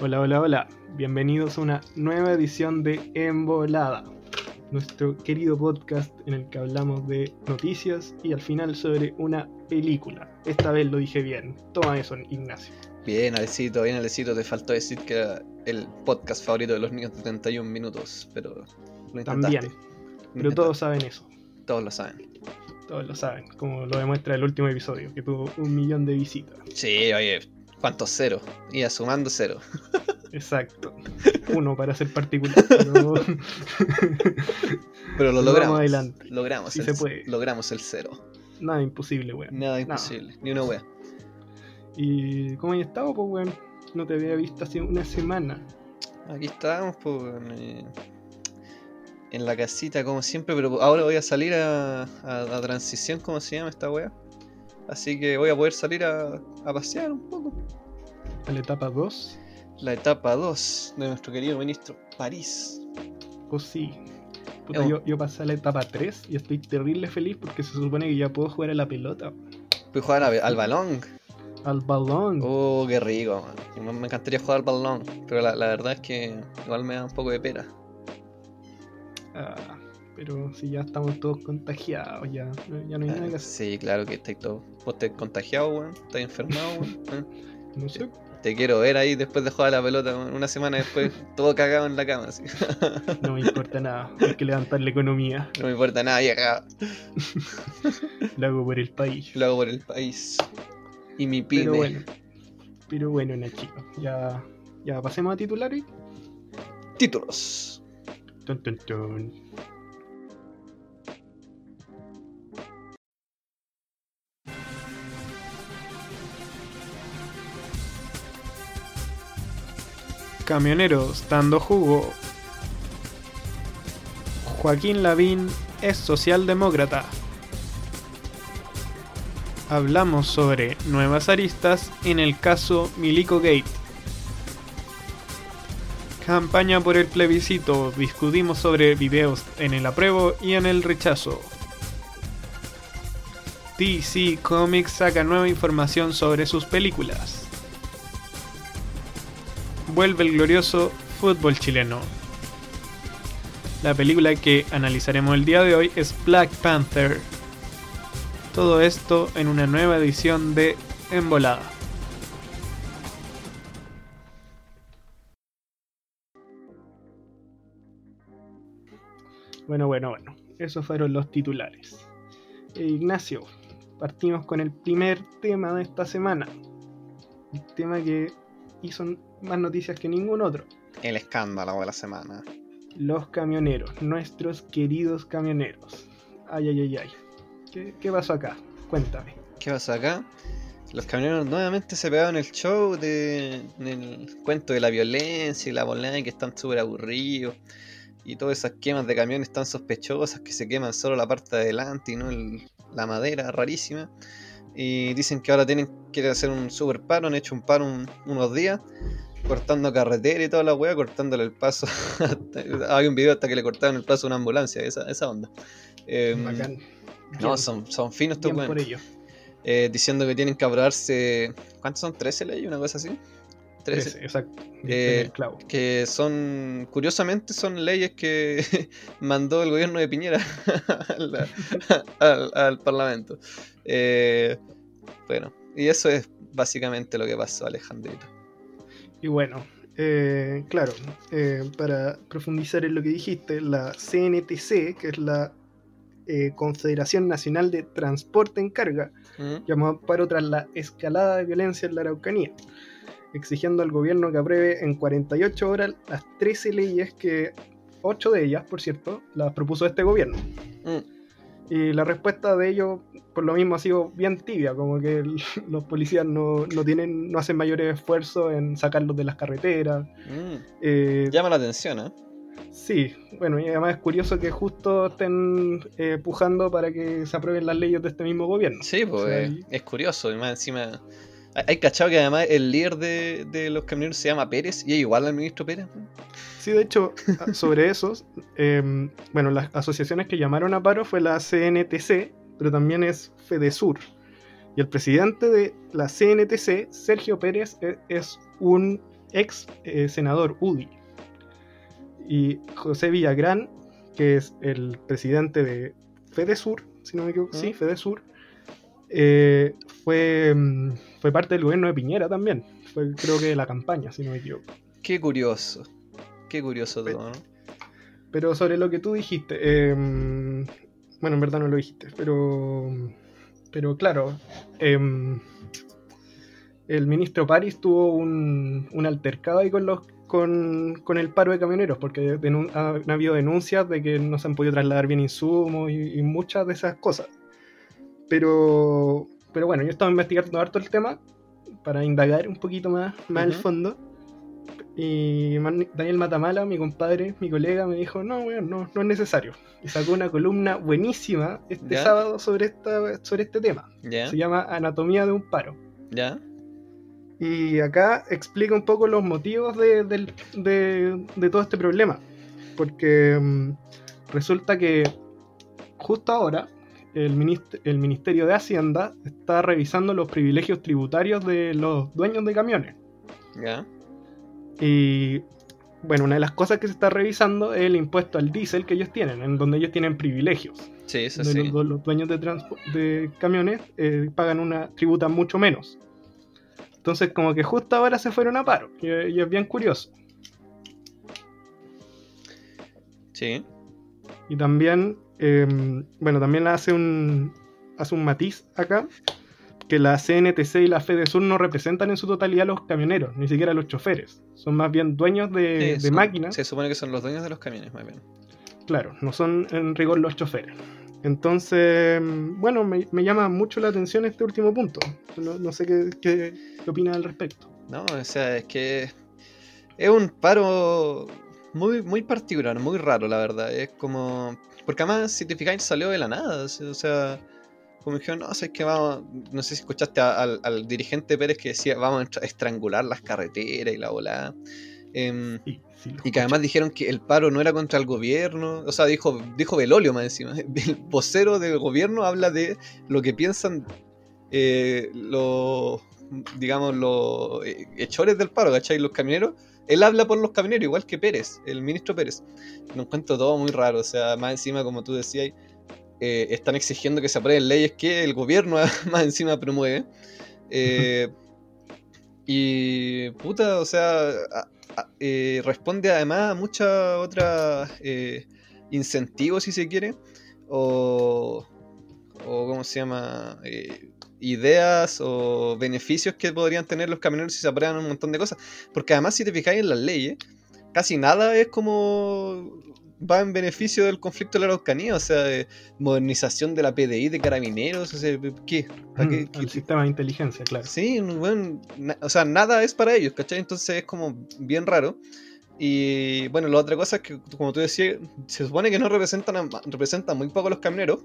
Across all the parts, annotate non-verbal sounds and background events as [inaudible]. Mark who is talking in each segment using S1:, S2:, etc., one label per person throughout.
S1: Hola, hola, hola. Bienvenidos a una nueva edición de Embolada, nuestro querido podcast en el que hablamos de noticias y al final sobre una película. Esta vez lo dije bien. Toma eso, Ignacio.
S2: Bien, Alecito, bien, Alecito. Te faltó decir que era el podcast favorito de los niños de 31 minutos, pero lo intentaste.
S1: También. Pero todos saben eso.
S2: Todos lo saben.
S1: Todos lo saben, como lo demuestra el último episodio, que tuvo un millón de visitas.
S2: Sí, oye, ¿cuántos cero? Iba sumando cero. [laughs]
S1: Exacto. Uno para ser particular. Pero, [laughs]
S2: Pero lo
S1: Vamos
S2: logramos.
S1: adelante.
S2: Logramos,
S1: Sí
S2: el,
S1: se puede.
S2: logramos el cero.
S1: Nada imposible, weón.
S2: Nada imposible, ni una wea.
S1: ¿Y cómo has estado, pues, weón? No te había visto hace una semana.
S2: Aquí estamos, pues, en, en la casita como siempre, pero ahora voy a salir a, a, a transición, ¿cómo se llama esta wea? Así que voy a poder salir a, a pasear un poco.
S1: A la etapa 2.
S2: La etapa 2 de nuestro querido ministro París.
S1: Pues sí. Puta, yo, yo pasé a la etapa 3 y estoy terrible feliz porque se supone que ya puedo jugar a la pelota.
S2: Pude jugar a- al balón.
S1: Al balón.
S2: Oh, qué rico, man. Me- Me encantaría jugar al balón, pero la, la verdad es que igual me da un poco de pena.
S1: Ah, pero si ya estamos todos contagiados, ya, no- ya no hay nada que hacer.
S2: Sí, claro que estáis todo. Vos estás contagiado, weón. Estás enfermado, [laughs] weón.
S1: No sé.
S2: Te quiero ver ahí después de jugar a la pelota, una semana después, [laughs] todo cagado en la cama, así. [laughs]
S1: No me importa nada. Hay que levantar la economía.
S2: No me importa nada, ya cagado.
S1: Lo hago por el país.
S2: Lo hago por el país. Y mi pyme.
S1: Pero bueno. Pero bueno, Nachito. Ya, ya pasemos a titulares.
S2: Títulos.
S1: Camioneros dando jugo. Joaquín Lavín es socialdemócrata. Hablamos sobre nuevas aristas en el caso Milico Gate. Campaña por el plebiscito. Discutimos sobre videos en el apruebo y en el rechazo. DC Comics saca nueva información sobre sus películas. Vuelve el glorioso fútbol chileno. La película que analizaremos el día de hoy es Black Panther. Todo esto en una nueva edición de Embolada. Bueno, bueno, bueno. Esos fueron los titulares. Eh, Ignacio, partimos con el primer tema de esta semana. Un tema que hizo más noticias que ningún otro.
S2: El escándalo de la semana.
S1: Los camioneros, nuestros queridos camioneros. Ay, ay, ay, ay. ¿Qué, qué pasó acá? Cuéntame.
S2: ¿Qué pasa acá? Los camioneros nuevamente se pegaron el show de, del cuento de la violencia y la volada que están súper aburridos. Y todas esas quemas de camiones tan sospechosas que se queman solo la parte de adelante y no el- la madera, rarísima. Y dicen que ahora tienen que hacer un super paro, han hecho un paro un- unos días, cortando carretera y toda la wea, cortándole el paso. [laughs] Hay un video hasta que le cortaron el paso a una ambulancia, esa, esa onda. Em,
S1: Bacán.
S2: no,
S1: Bien,
S2: son, son finos estos weones
S1: por ello.
S2: eh, diciendo que tienen que aprobarse. ¿Cuántos son? ¿13 leyes? Una cosa así. 13.
S1: Ese, exacto.
S2: Eh. Que son, curiosamente, son leyes que [laughs] mandó el gobierno de Piñera [laughs] al, [laughs] al- al Parlamento. Eh, bueno, y eso es básicamente lo que pasó, Alejandrito.
S1: Y bueno, eh, claro, para profundizar en lo que dijiste, la CNTC, que es la eh, Confederación Nacional de Transporte en Carga,
S2: ¿Mm?
S1: llamó a paro tras la escalada de violencia en la Araucanía, exigiendo al gobierno que apruebe en 48 horas las 13 leyes que, 8 de ellas, por cierto, las propuso este gobierno.
S2: Mm.
S1: Y la respuesta de ellos, por lo mismo, ha sido bien tibia, como que el- [laughs] los policías no, no tienen, no hacen mayores esfuerzos en sacarlos de las carreteras.
S2: Mm.
S1: Eh,
S2: Llama la atención, ¿eh?
S1: Sí, bueno, y además es curioso que justo estén eh, pujando para que se aprueben las leyes de este mismo gobierno.
S2: Sí, pues
S1: O sea, y-
S2: es curioso. Y más encima. Hay- cachado que además el líder de, de los camioneros se llama Pérez y es igual al ministro Pérez.
S1: Sí, de hecho, sobre eso, eh, bueno, las asociaciones que llamaron a paro fue la CNTC, pero también es Fedesur. Y el presidente de la CNTC, Sergio Pérez, e- es un ex eh, senador UDI. Y José Villagrán, que es el presidente de Fedesur, si no me equivoco, sí. Fedesur, eh, fue, mm, fue parte del gobierno de Piñera también. Fue creo que de la campaña, si no me equivoco.
S2: Qué curioso. Qué curioso todo, ¿no?
S1: Pero sobre lo que tú dijiste, em, bueno, en verdad no lo dijiste, pero, pero claro, em, el ministro París tuvo un, un altercado ahí con los con, con el paro de camioneros, porque ha, han habido denuncias de que no se han podido trasladar bien insumos y, y muchas de esas cosas. Pero, pero bueno, yo estaba investigando harto el tema para indagar un poquito más, más al
S2: Ujú.
S1: fondo. Y Daniel Matamala, mi compadre, mi colega, me dijo, no, weón, no, no es necesario. Y sacó una columna buenísima este
S2: ¿Ya?
S1: sábado sobre, esta, sobre este tema.
S2: ¿Ya?
S1: Se llama Anatomía de un paro.
S2: ¿Ya?
S1: Y acá explica un poco los motivos de, del- de- de todo este problema. Porque mm, resulta que justo ahora el, minist- el Ministerio de Hacienda está revisando los privilegios tributarios de los dueños de camiones.
S2: ¿Ya?
S1: Y bueno, una de las cosas que se está revisando es el impuesto al diésel que ellos tienen, en donde ellos tienen privilegios.
S2: Sí, eso sí.
S1: los, los dueños de, de camiones eh, pagan una tributan mucho menos. Entonces, como que justo ahora se fueron a paro. Y, y es bien curioso.
S2: Sí.
S1: Y también, eh, bueno, también hace un, hace un matiz acá, que la CNTC y la FEDESUR no representan en su totalidad a los camioneros, ni siquiera a los choferes. Son más bien dueños de, de
S2: son-
S1: máquinas.
S2: Se supone que son los dueños de los camiones, más bien.
S1: Claro, no son en rigor los choferes. Entonces, bueno, me, me llama mucho la atención este último punto. No, no sé qué, qué, qué opina al respecto.
S2: No, o sea, es que es un paro muy, muy particular, muy raro, la verdad. Es como. Porque además, si te fijáis, salió de la nada. O sea, como dijeron, no, sé que vamos. No sé si escuchaste a- al, al dirigente Pérez que decía, vamos a estra- estrangular las carreteras y la volada. Em,
S1: Sí, sí, lo
S2: y que además dijeron que el paro no era contra el gobierno. O sea, dijo, dijo Belolio más encima. [laughs] El vocero del gobierno habla de lo que piensan eh, los, digamos, los eh, hechores del paro, ¿cachai? Los camioneros. Él habla por los camioneros, igual que Pérez, el ministro Pérez. Lo encuentro todo muy raro. O sea, más encima, como tú decías, eh, están exigiendo que se aprueben leyes que el gobierno [laughs] más encima promueve. Eh, y puta, o sea, a- eh, responde además a muchas otras incentivos, si se quiere, o, o ¿cómo se llama? Eh, ideas o beneficios que podrían tener los camioneros si se aprueban un montón de cosas. Porque además, si te fijáis en las leyes, casi nada es como va en beneficio del conflicto de la Araucanía, o sea, de modernización de la PDI de carabineros, o sea, ¿qué? ¿Para qué-
S1: Mm,
S2: qué-
S1: el sistema de inteligencia, claro.
S2: Sí, bueno, o sea, nada es para ellos, ¿cachai? Entonces es como bien raro. Y bueno, la otra cosa es que, como tú decías, se supone que no representan, a- representan muy poco a los camioneros.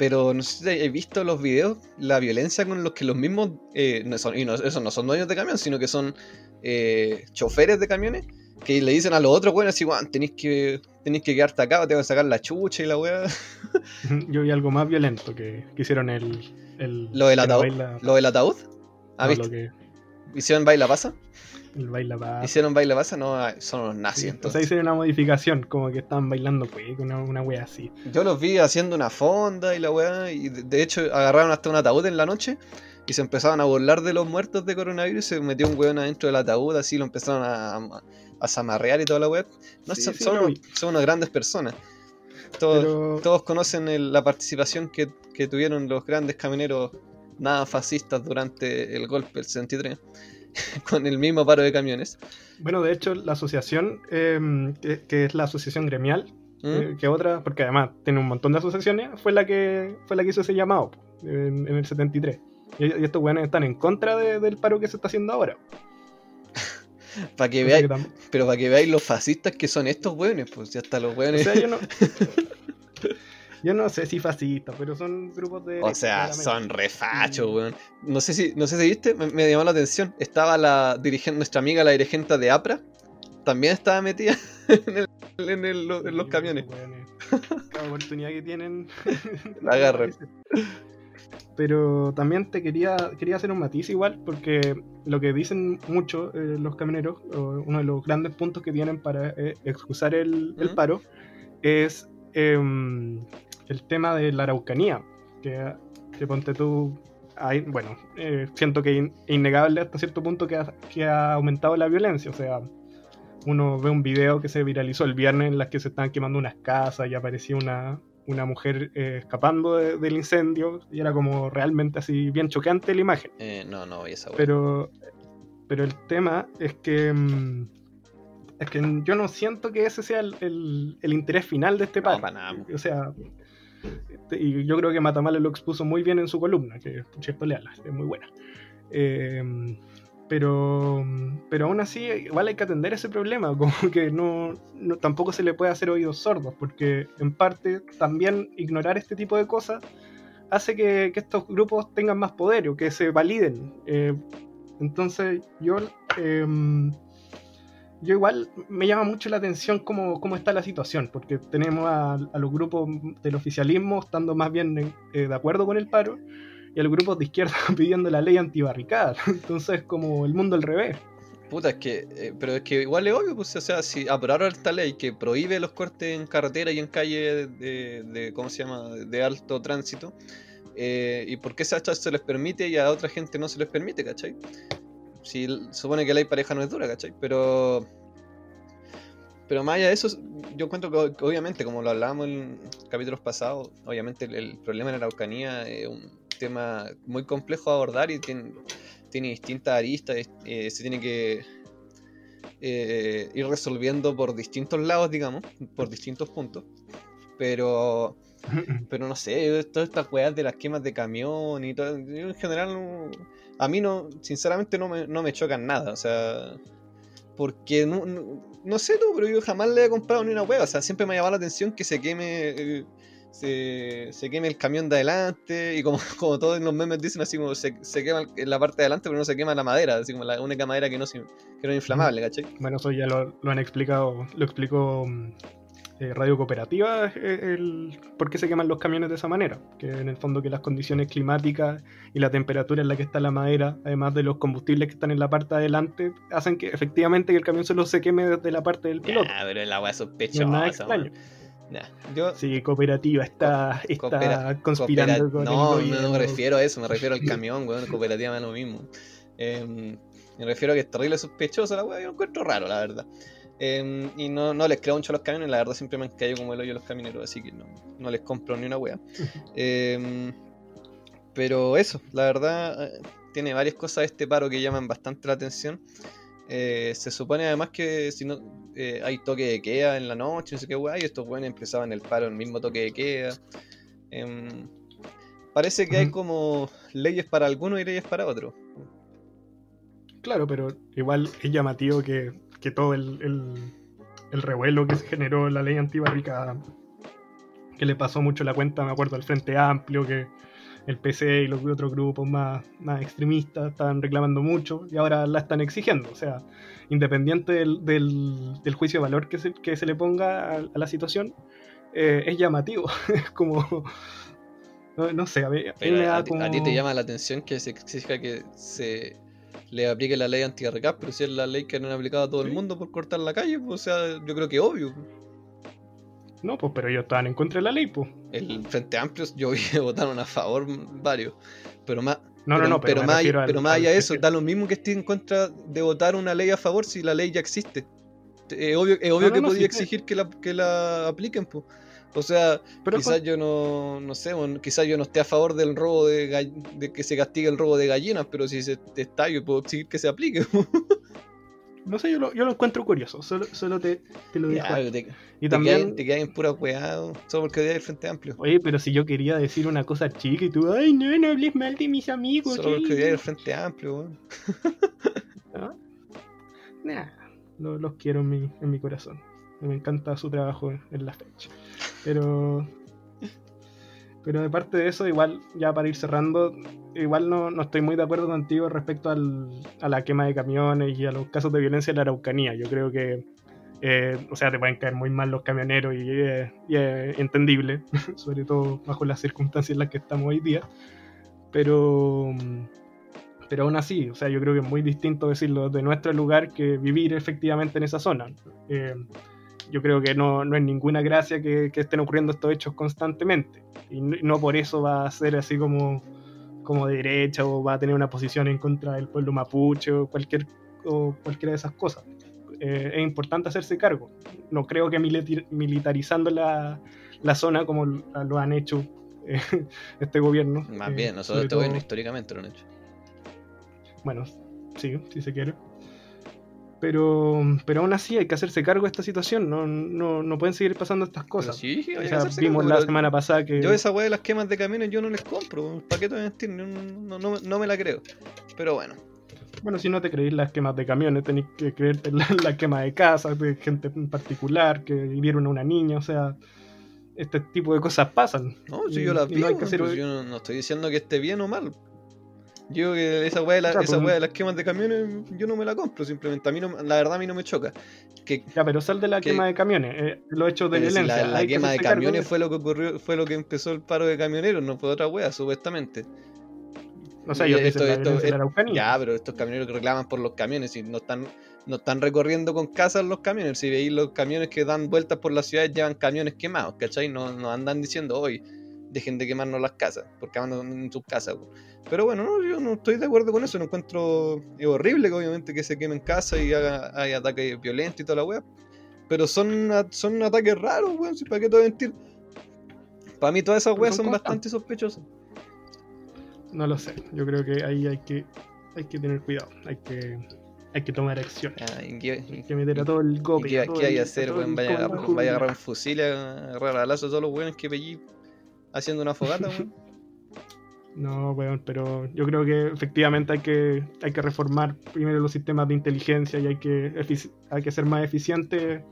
S2: Pero no sé si habéis visto los videos, la violencia con los que los mismos, eh, no son, y no, esos no son dueños de camión, sino que son eh, choferes de camiones, que le dicen a los otros, bueno, así, "Weón, tenéis que, tenéis que quedarte acá, o tengo que sacar la chucha y la weá. [laughs] [laughs]
S1: Yo vi algo más violento que, que hicieron el. el
S2: Lo del
S1: el
S2: ataúd.
S1: baila-
S2: Lo del ataúd. ¿Ah,
S1: no,
S2: viste?
S1: lo que-
S2: ¿Hicieron baila pasa?
S1: El baila pa-
S2: ¿Hicieron baila pasa? No, ah, son unos
S1: Sí,
S2: nazis
S1: o sea,
S2: entonces.
S1: hicieron una modificación, como que estaban bailando pues, una, una wea así.
S2: Yo los vi haciendo una fonda y la weá, y de, hecho agarraron hasta un ataúd en la noche y se empezaban a burlar de los muertos de coronavirus se metió un weón adentro del ataúd, así lo empezaron a, a, a zamarrear y toda la weá. No,
S1: Sí,
S2: son,
S1: sí,
S2: son unos, son unas grandes personas. Todos,
S1: Pero
S2: todos conocen el- la participación que, que tuvieron los grandes camioneros nada fascistas durante el golpe del 63, [laughs] con el mismo paro de camiones.
S1: bueno, de hecho, la asociación, eh, que, que es la asociación gremial,
S2: ¿Mm?
S1: eh, que otra, porque además tiene un montón de asociaciones, fue la que fue la que hizo ese llamado en, en el 73. Y, y estos weones están en contra de- del paro que se está haciendo ahora. [laughs]
S2: Para que veáis, pero para que veáis los fascistas que son estos weones, pues ya hasta los
S1: o
S2: weones.
S1: sea, yo no. [laughs] Yo no sé si fascistas, pero son grupos de.
S2: O sea, son refachos, weón. No sé si, no sé si viste, me, me llamó la atención. Estaba la dirigente, nuestra amiga, la dirigente de APRA, también estaba metida [laughs] en, el- en el- en los camiones.
S1: la oportunidad que tienen. [laughs]
S2: La agarren.
S1: Pero también te quería, quería hacer un matiz igual, porque lo que dicen mucho eh, los camioneros, o uno de los grandes puntos que tienen para eh, excusar el, el paro, es em, el tema de la araucanía. Que, que ponte tú. Hay, bueno, eh, siento que es in- innegable hasta cierto punto que ha, que ha aumentado la violencia. O sea, uno ve un video que se viralizó el viernes en las que se estaban quemando unas casas y aparecía una, una mujer eh, escapando de- del incendio y era como realmente así bien chocante la imagen.
S2: Eh, no, no, esa.
S1: Pero, pero el tema es que mm, es que yo no siento que ese sea el, el- el interés final de este
S2: No, nada. po.
S1: O sea, y yo creo que Matamala lo expuso muy bien en su columna, que leala, es muy buena. Eh, pero, pero aún así, igual hay que atender ese problema, [laughs] como que no, no- tampoco se le puede hacer oídos sordos, porque en parte también ignorar este tipo de cosas hace que, que estos grupos tengan más poder o que se validen. Eh, entonces, yo, em, yo igual me llama mucho la atención cómo, cómo está la situación, porque tenemos a, los grupos del oficialismo estando más bien eh, de acuerdo con el paro y a los grupos de izquierda [laughs] pidiendo la ley antibarricada. [laughs] Entonces, como el mundo al revés.
S2: Puta, es que, eh, pero es que igual es obvio, pues, o sea, si aprobaron esta ley que prohíbe los cortes en carretera y en calle de, ¿cómo se llama?, de alto tránsito, eh, ¿y por qué a se les permite y a otra gente no se les permite, cachai? Si supone que la ley pareja no es dura, cachai, pero... Pero más allá de eso, yo encuentro que, obviamente, como lo hablábamos en capítulos pasados, obviamente el, el problema de la Araucanía es un tema muy complejo de abordar y tiene, tiene distintas aristas, eh, se tiene que eh, ir resolviendo por distintos lados, digamos, por distintos puntos. Pero, [laughs] pero no sé, todas estas weas de las quemas de camión y todo, yo en general, a mí no, sinceramente no me, no me chocan nada, o sea, porque no, no, sé tú, pero yo jamás le he comprado ni una hueá, o sea, siempre me ha llamado la atención que se queme. eh, se, se queme el camión de adelante y como, [laughs] como todos los memes dicen así como se, se quema la parte de adelante pero no se quema la madera, así como la única madera que no, que no es inflamable, ¿cachai?
S1: Bueno, eso ya lo, lo han explicado, lo explicó mm, eh, Radio Cooperativa, el, por qué se queman los camiones de esa manera. Que en el fondo que las condiciones climáticas y la temperatura en la que está la madera, además de los combustibles que están en la parte de adelante, hacen que efectivamente que el camión solo se queme desde la parte del piloto.
S2: Ya, pero la weá
S1: No
S2: sospechosa.
S1: es nada
S2: weón.
S1: extraño.
S2: Nah, yo
S1: Sí, Cooperativa está, está
S2: Coopera-
S1: conspirando
S2: coopera-
S1: con
S2: No,
S1: el
S2: no, no me refiero a eso, me refiero al [laughs] camión, weón. Cooperativa da lo mismo. Em, me refiero a que es terrible sospechosa la weá, yo lo encuentro raro, la verdad. Em, y no, no les creo mucho a los camiones, la verdad siempre me han caído como el hoyo los camioneros, así que no, no les compro ni una weá. [laughs] Em, pero eso, la verdad, eh, tiene varias cosas este paro que llaman bastante la atención. Eh, se supone además que si no eh, hay toque de queda en la noche, no sé qué weá, y estos weones empezaban el paro el mismo toque de queda. Em, parece que hay como leyes para algunos y leyes para otros.
S1: Claro, pero igual es llamativo que, que todo el, el, el revuelo que se generó en la ley antibarricada, que le pasó mucho la cuenta, me acuerdo, al Frente Amplio, que el PC y los otros grupos más, más extremistas estaban reclamando mucho y ahora la están exigiendo. O sea, independiente del, del, del juicio de valor que se, que se le ponga a, a la situación, eh, es llamativo. [laughs] es como... No, no sé, a mí, a mí
S2: Pero
S1: me da
S2: a, ti- a ti te llama la atención que se exija que se le aplique la ley anti-recap, pero si es la ley que han aplicado a todo el mundo por cortar la calle, pues, o sea, yo creo que es obvio.
S1: No, pues pero ellos estaban en contra de la ley, pues.
S2: El Frente Amplio, yo vi [laughs] votaron a favor varios, pero más,
S1: No,
S2: pero,
S1: no, no, pero,
S2: más,
S1: al-
S2: pero más
S1: al-
S2: allá de
S1: es
S2: eso, da lo mismo que esté en contra de votar una ley a favor si la ley ya existe. Es obvio, es obvio
S1: no,
S2: que
S1: no,
S2: podía exigir que la, que la apliquen, pues. O sea,
S1: pero
S2: quizás yo no, no sé, bueno, quizás yo no esté a favor del robo de, gall- de que se castigue el robo de gallinas, pero si se está, yo puedo exigir que se aplique. [laughs]
S1: no sé, yo lo, yo lo encuentro curioso, solo, solo te, te lo digo.
S2: Ya, te,
S1: y
S2: te
S1: también,
S2: quedan, te quedan en pura weá, solo porque odias el Frente Amplio.
S1: oye, pero si yo quería decir una cosa chica y tú, ay, no, no hables mal de mis amigos.
S2: Solo porque
S1: ¿qué?".
S2: odias el Frente Amplio, weón.
S1: ¿Ah? Nah, lo- los quiero en mi, en mi corazón. Me encanta su trabajo en, en la fecha. Pero. Pero de parte de eso, igual, ya para ir cerrando, igual no, no estoy muy de acuerdo contigo respecto al- a la quema de camiones y a los casos de violencia en la Araucanía. Yo creo que Eh, o sea, te pueden caer muy mal los camioneros y, eh, es entendible, [laughs] sobre todo bajo las circunstancias en las que estamos hoy día. Pero, pero aún así, o sea, yo creo que es muy distinto decirlo de nuestro lugar que vivir efectivamente en esa zona. Eh, yo creo que no, no es ninguna gracia que, que, estén ocurriendo estos hechos constantemente. Y no, no, por eso va a ser así como, como de derecha o va a tener una posición en contra del pueblo mapuche o, cualquier, o cualquiera de esas cosas. Eh, es importante hacerse cargo. No creo que militarizando la, la zona como lo han hecho eh, [laughs] este gobierno.
S2: Más bien, nosotros este gobierno históricamente lo han hecho.
S1: Bueno, sí, si se quiere. Pero, pero aún así hay que hacerse cargo de esta situación, no, no, no pueden seguir pasando estas cosas.
S2: Sí,
S1: o sea, vimos cargo, la semana pasada que...
S2: Yo esa weá de las quemas de camiones yo no les compro, ¿para qué te voy a mentir? No, no, no, me la creo. Pero bueno.
S1: Bueno, si no te creéis las quemas de camiones, tenéis que creerte la, [laughs] la, quema de casas, de gente en particular, que vivieron a una niña, o sea, este tipo de cosas pasan.
S2: No, si yo las vi, no pues yo no estoy diciendo que esté bien o mal. Yo que esa weá de, la, esa de las quemas de camiones, yo no me la compro, simplemente. A mí no, la verdad a mí no me choca. Que,
S1: ya, pero sal de la que, quema de camiones, eh, los hechos de violencia.
S2: La, la quema de camiones de... fue lo que ocurrió, fue lo que empezó el paro de camioneros, no fue otra weá, supuestamente.
S1: O sea, yo esto, esto,
S2: esto, Ya, pero estos camioneros que reclaman por los camiones y no están, no están recorriendo con casas los camiones. Si veis los camiones que dan vueltas por las ciudades llevan camiones quemados, ¿cachai? No, no andan diciendo hoy dejen de quemarnos las casas, porque andan en sus casas. Pero bueno, no, yo no estoy de acuerdo con eso, no encuentro es horrible que obviamente que se quemen casas y haga, hay ataques violentos y toda la weá. Pero son, son ataques raros, weón, si para qué te voy a mentir. Para mí todas esas weas son, son bastante sospechosas.
S1: No lo sé, yo creo que ahí hay que, hay que tener cuidado, hay que, hay que tomar acción.
S2: Ah, ¿y qué,
S1: hay que meter a todo el golpe.
S2: ¿Qué, hay que hacer, weón? Vaya, a agarrar, vaya a agarrar un fusil, a agarrar a lazo a todos los weones que pellí haciendo una fogata, weón. [laughs]
S1: No, weón, pero yo creo que efectivamente hay que, hay que reformar primero los sistemas de inteligencia y hay que, hay que ser más eficiente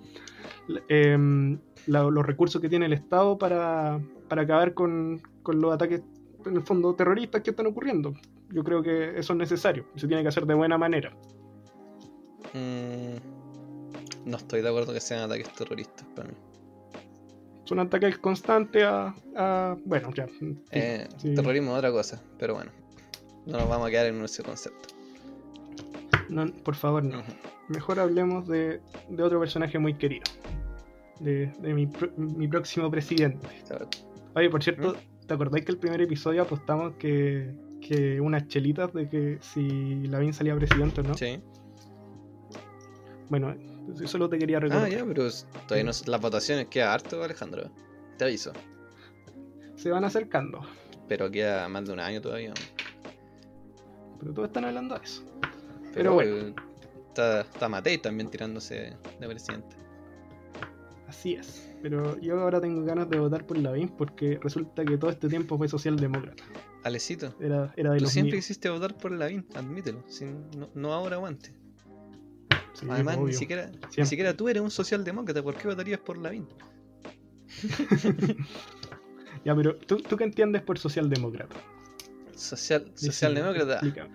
S1: la, los recursos que tiene el Estado para, para acabar con, con, los ataques, en el fondo, terroristas que están ocurriendo. Yo creo que eso es necesario se tiene que hacer de buena manera.
S2: Mm, no estoy de acuerdo que sean ataques terroristas para mí
S1: son ataques constantes a, a, bueno, ya.
S2: Eh, sí. Terrorismo es otra cosa, pero bueno, no nos vamos a quedar en ese concepto.
S1: No, por favor, no. Uh -huh. Mejor hablemos de, de, otro personaje muy querido. De, de mi, mi, próximo presidente. Oye, por cierto. ¿te acordáis que el primer episodio apostamos que, que unas chelitas de que si Lavín salía presidente o no?
S2: Sí.
S1: Bueno, Solo te quería recordar.
S2: Ah, ya, pero todavía no, las votaciones queda harto, Alejandro. Te aviso.
S1: Se van acercando.
S2: Pero queda más de un año todavía.
S1: Pero todos están hablando de eso.
S2: Pero, pero bueno. Está, está Matei también tirándose de presidente.
S1: Así es. Pero yo ahora tengo ganas de votar por Lavín porque resulta que todo este tiempo fue socialdemócrata.
S2: Alecito.
S1: Era, era de
S2: Tú
S1: los
S2: siempre
S1: míos.
S2: quisiste votar por Lavín, admítelo. Sin, no, no ahora o antes.
S1: Sí,
S2: Además, ni siquiera, ni siquiera tú eres un socialdemócrata. ¿Por qué votarías por Lavín? [laughs]
S1: Ya, pero ¿tú, ¿tú qué entiendes por socialdemócrata?
S2: Social, socialdemócrata.
S1: explícame.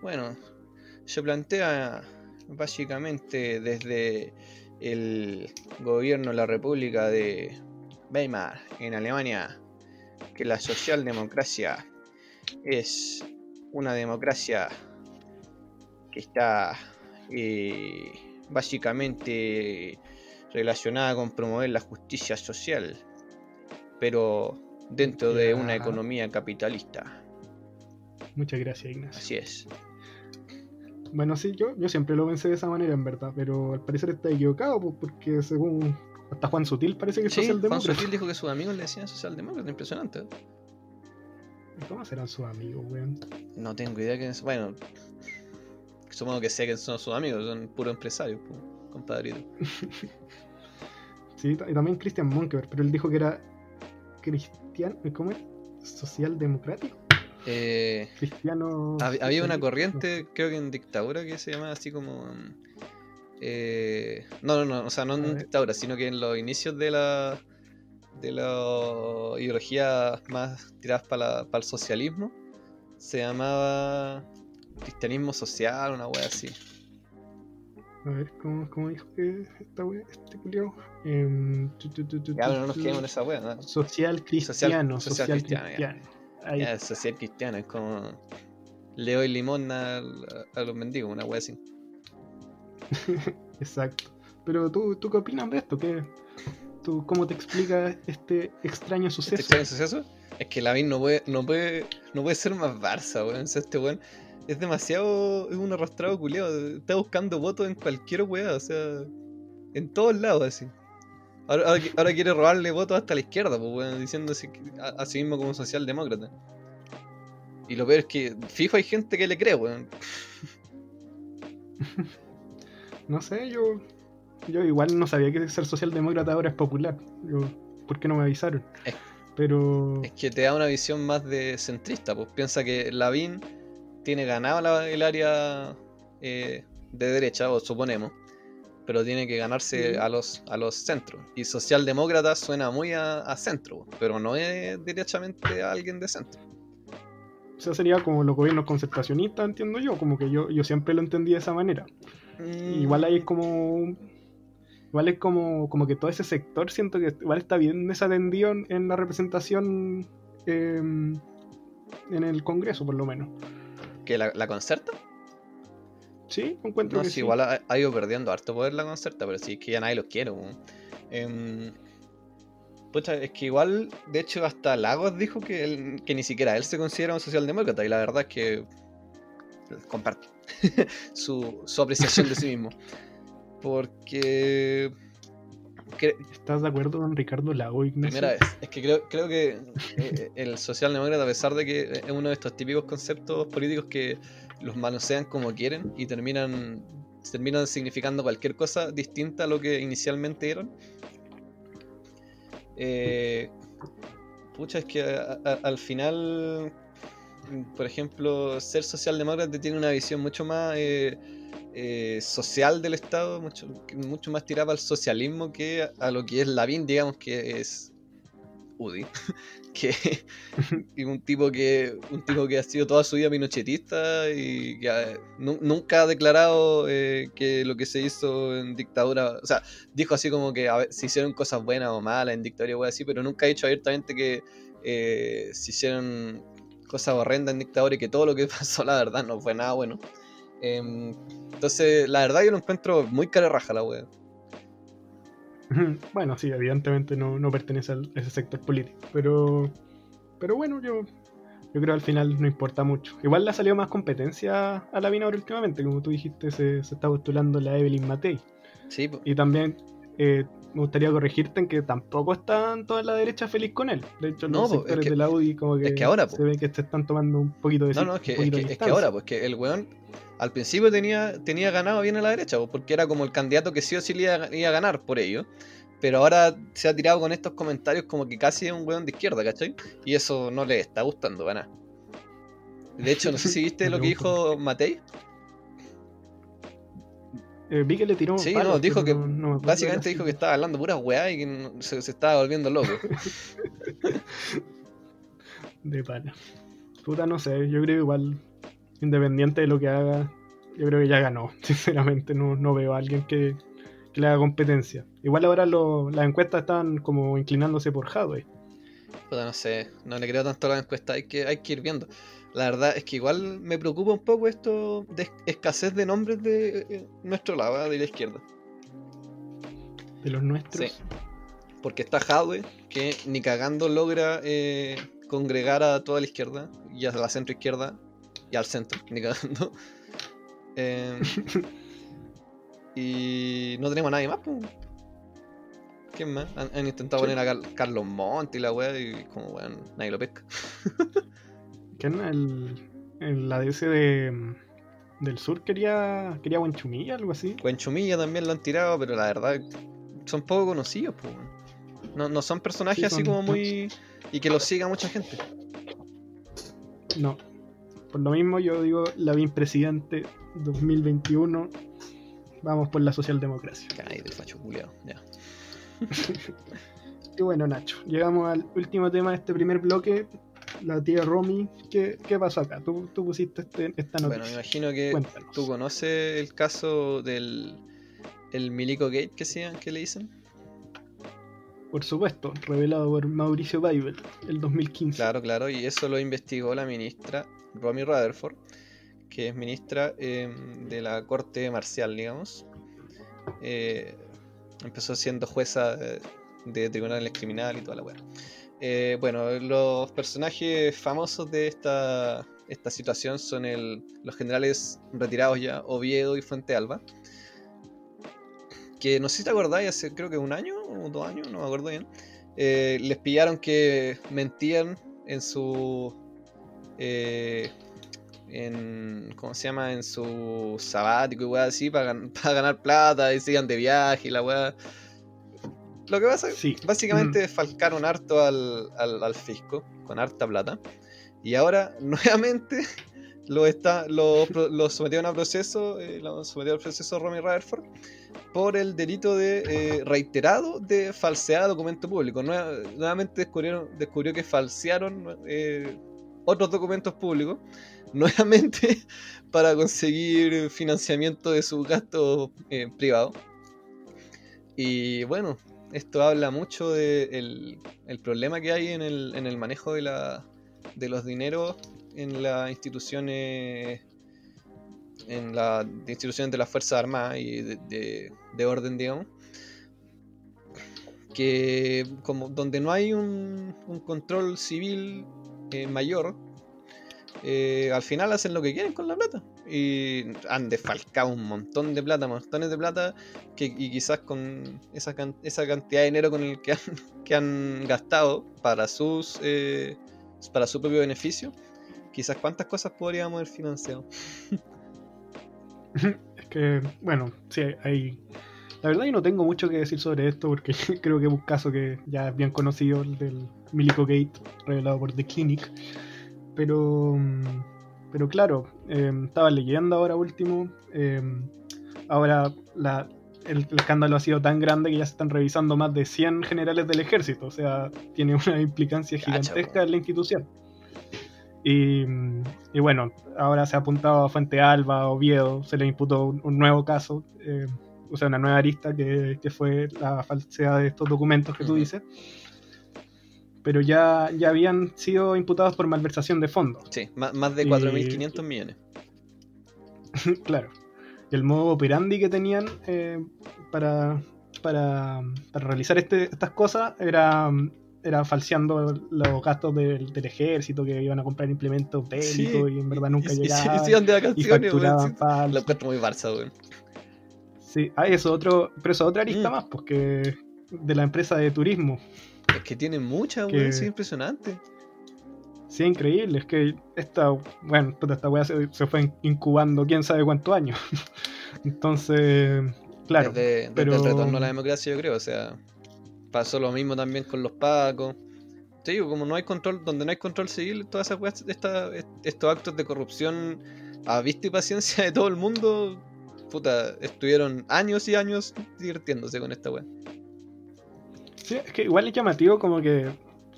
S2: Bueno, se plantea básicamente desde el gobierno de la República de Weimar en Alemania que la socialdemocracia es una democracia que está eh, básicamente relacionada con promover la justicia social, pero dentro de una economía capitalista.
S1: Muchas gracias, Ignacio.
S2: Así es.
S1: Bueno, sí, yo, yo siempre lo pensé de esa manera, en verdad, pero al parecer está equivocado, porque según hasta Juan Sutil parece que es
S2: Sí, Juan
S1: socialdemócrata.
S2: Sutil dijo que sus amigos le decían socialdemócrata, impresionante.
S1: ¿Cómo serán sus amigos, weón?
S2: No tengo idea que es. Bueno, supongo que sé que son sus amigos, son puros empresarios, pu- compadrito. [laughs]
S1: Sí, y también Christian Monkeberg, pero él dijo que era cristiano, ¿cómo es? Socialdemocrático.
S2: Eh,
S1: Cristiano.
S2: hab- había una corriente, creo que en dictadura, que se llamaba así como. eh, no, no, no, o sea, no en dictadura, sino que en los inicios de la. de la ideología más tiradas para el socialismo, se llamaba cristianismo social, una wea así.
S1: A ver, ¿cómo, cómo dijo que esta wea, este culiao? Tu,
S2: Ya, no nos quedemos en esa wea, ¿no?
S1: Social cristiano,
S2: social
S1: social,
S2: cristiano,
S1: cristiano.
S2: Ya, social cristiano, es como. Le doy limón a, a los mendigos, una wea así. [laughs]
S1: exacto. Pero tú, ¿tú qué opinas de esto? ¿Qué, tú, ¿Cómo te explicas este extraño
S2: ¿Este
S1: suceso?
S2: extraño suceso? Es que Lavín no puede, no puede, no puede ser más Barça, weón. O sea, este weón es demasiado, es un arrastrado culiado. Está buscando votos en cualquier weá, o sea, en todos lados así. Ahora, ahora, ahora quiere robarle votos hasta la izquierda, pues weón, diciéndose que- a, a sí mismo como socialdemócrata. Y lo peor es que fijo hay gente que le cree, weón. [laughs]
S1: No sé, yo, yo igual no sabía que ser socialdemócrata ahora es popular. Yo, ¿Por qué no me avisaron?
S2: Es-
S1: Pero
S2: Es que te da una visión más de centrista, pues piensa que Lavín tiene ganado la- el área eh, de derecha, o suponemos, pero tiene que ganarse a los, a los centros. Y socialdemócrata suena muy a, a centro, pero no es derechamente a alguien de centro.
S1: o sea, sería como los gobiernos concertacionistas, entiendo yo. Como que yo, yo siempre lo entendí de esa manera.
S2: Mm,
S1: Igual ahí es como. Igual es como, como que todo ese sector siento que igual está bien desatendido en, en la representación eh, en el Congreso, por lo menos.
S2: ¿Que la, la concerta?
S1: Sí, encuentro
S2: No,
S1: que
S2: sí, igual ha, ha ido perdiendo harto poder la concerta, pero sí es que ya nadie los quiere. Em, pucha, es que igual, de hecho, hasta Lagos dijo que, él- que ni siquiera él se considera un socialdemócrata, y la verdad es que comparto [laughs] su, su apreciación de sí mismo. Porque.
S1: ¿Estás de acuerdo con Ricardo Lago?
S2: Primera vez. Es que creo, creo que eh, el socialdemócrata, a pesar de que es uno de estos típicos conceptos políticos que los manosean como quieren y terminan, terminan significando cualquier cosa distinta a lo que inicialmente eran. Eh, pucha, es que al final, por ejemplo, ser socialdemócrata tiene una visión mucho más eh, eh, social del Estado, mucho, mucho más tirada al socialismo que a, lo que es Lavín, digamos que es UDI, [laughs] que [laughs] un tipo que un tipo que ha sido toda su vida pinochetista y que ha- nu- nunca ha declarado eh, que lo que se hizo en dictadura, o sea, dijo así como que a ver, se hicieron cosas buenas o malas en dictadura o así, pero nunca ha dicho abiertamente que eh, se hicieron cosas horrendas en dictadura y que todo lo que [laughs] pasó la verdad no fue nada bueno. Em, entonces, la verdad yo lo encuentro muy cara raja la wea. [laughs]
S1: Bueno, sí, evidentemente no, no pertenece a ese sector político. Pero, pero bueno, yo, yo creo al final no importa mucho. Igual le ha salido más competencia a la ahora últimamente. Como tú dijiste, se, se está postulando la Evelyn Matei.
S2: Sí, po.
S1: Y también eh, me gustaría corregirte en que tampoco están toda la derecha feliz con él. De hecho,
S2: No,
S1: los
S2: po, es
S1: sectores
S2: que-
S1: de la UDI como que,
S2: es que ahora, po.
S1: se ve que se están tomando un poquito de
S2: No, no, es que, es que, es ahora, pues que el weón al principio tenía, tenía ganado bien a la derecha, porque era como el candidato que sí o sí le iba, iba a ganar por ello. Pero ahora se ha tirado con estos comentarios como que casi es un weón de izquierda, ¿cachai? Y eso no le está gustando, para nada. De hecho, no sé si viste [laughs] lo que dijo Matei.
S1: Eh, vi que le tiró
S2: Sí,
S1: palos,
S2: no, dijo que
S1: no- no
S2: Básicamente dijo que estaba hablando puras weá y que se, se estaba volviendo loco. [laughs]
S1: De pana. Puta, no sé, yo creo igual, independiente de lo que haga, yo creo que ya ganó. [laughs] Sinceramente, no, no veo a alguien que, que le haga competencia. Igual ahora lo- las encuestas están como inclinándose por Hadwe.
S2: Puta, no sé, no le creo tanto a la encuesta, hay que, hay que ir viendo. La verdad es que igual me preocupa un poco esto de escasez de nombres de eh, nuestro lado, ¿eh? de la izquierda.
S1: de los nuestros.
S2: Sí. Porque está Hadwe, que ni cagando logra eh, congregar a toda la izquierda, y a la centro izquierda, y al centro, [laughs] ni cagando. Eh, [laughs] y no tenemos a nadie más, pues. ¿Quién más? Han, han intentado
S1: Sí.
S2: poner a Car- Carlos Montt y la wea, y como weón, nadie lo pesca. [laughs]
S1: ¿Quién? El, el ADS de, del sur quería, quería Buenchumilla, algo así.
S2: Cuenchumilla también lo han tirado, pero la verdad son poco conocidos, pues. No, no son personajes
S1: Sí,
S2: así
S1: son-
S2: como muy. y que los siga mucha gente.
S1: No. Por lo mismo yo digo, Lavín presidente 2021, vamos por la socialdemocracia.
S2: Ay, del facho culiao, ya. [laughs]
S1: Y bueno, Nacho, llegamos al último tema de este primer bloque. La tía Romy, ¿qué, qué pasó acá? Tú, tú pusiste este- esta
S2: Bueno, me
S1: noticia.
S2: imagino que
S1: Cuéntanos.
S2: tú conoces el caso del el Milico Gate que, se, que le dicen.
S1: Por supuesto, revelado por Mauricio Bible el 2015.
S2: Claro, claro, y eso lo investigó la ministra Romy Rutherford, que es ministra em, de la Corte Marcial, digamos. Eh, empezó siendo jueza de, tribunales criminales y toda la weá. Eh, bueno, los personajes famosos de esta, esta situación son el, los generales retirados ya, Oviedo y Fuente Alba. Que no sé si te acordáis, hace creo que un año o dos años, no me acuerdo bien. Eh, les pillaron que mentían en su. Eh, en. ¿Cómo se llama? En su sabático y weá así, para, [laughs] para ganar plata y sigan de viaje y la weá. Lo que pasa, sí. básicamente, mm. falcaron harto al, al, fisco, con harta plata. Y ahora, [laughs] nuevamente, lo, está, lo, lo sometieron a proceso, eh, lo sometieron al proceso Romy Rutherford por el delito de eh, reiterado de falsear documento público. nuevamente descubrieron, descubrió que falsearon eh, otros documentos públicos, [laughs] nuevamente para conseguir financiamiento de sus gastos privados. Y bueno, esto habla mucho del el problema que hay en el, en el manejo de, la, de los dineros en las instituciones en instituciones de las Fuerzas Armadas y de, de, orden, digamos, que como donde no hay un, un control civil eh, mayor, eh, al final hacen lo que quieren con la plata y han desfalcado un montón de plata, montones de plata, que, y quizás con esa, esa cantidad de dinero con el que han, que han gastado para sus eh, para su propio beneficio, quizás cuántas cosas podríamos haber financiado. [laughs]
S1: es que, bueno, sí, hay... La verdad yo no tengo mucho que decir sobre esto porque [laughs] creo que es un caso que ya es bien conocido, el del Milico Gate, revelado por The Clinic. Pero mm, pero claro, em, estaba leyendo ahora último. Em, ahora el, escándalo ha sido tan grande que ya se están revisando más de 100 generales del ejército. O sea, tiene una implicancia gigantesca en la institución. Y, bueno, ahora se ha apuntado a Fuente Alba, Oviedo, se le imputó un, nuevo caso, em, o sea, una nueva arista que, que, fue la falsedad de estos documentos que tú dices pero ya, ya habían sido imputados por malversación de fondos.
S2: Sí, más, de 4.500 millones. [laughs]
S1: claro. El modo operandi que tenían eh, para, para, realizar este, estas cosas era, era falseando los gastos del, ejército que iban a comprar implementos bélicos y en verdad nunca llegaban. Sí, sí, de vacaciones.
S2: Lo encuentro muy Barça, güey.
S1: Sí, hay eso, otro, pero eso otra arista mm. más, porque de la empresa de turismo.
S2: Es que tiene mucha, weón, es impresionante.
S1: Sí, increíble. Es que esta, bueno, esta weá se, fue incubando quién sabe cuántos años. [laughs] Entonces, claro.
S2: Desde, pero... el retorno a la democracia, yo creo. O sea, pasó lo mismo también con los pacos. Te digo, como no hay control, donde no hay control civil, todas esas weas, estos actos de corrupción a vista y paciencia de todo el mundo, puta, estuvieron años y años divirtiéndose con esta weá.
S1: Sí, es que igual es llamativo como que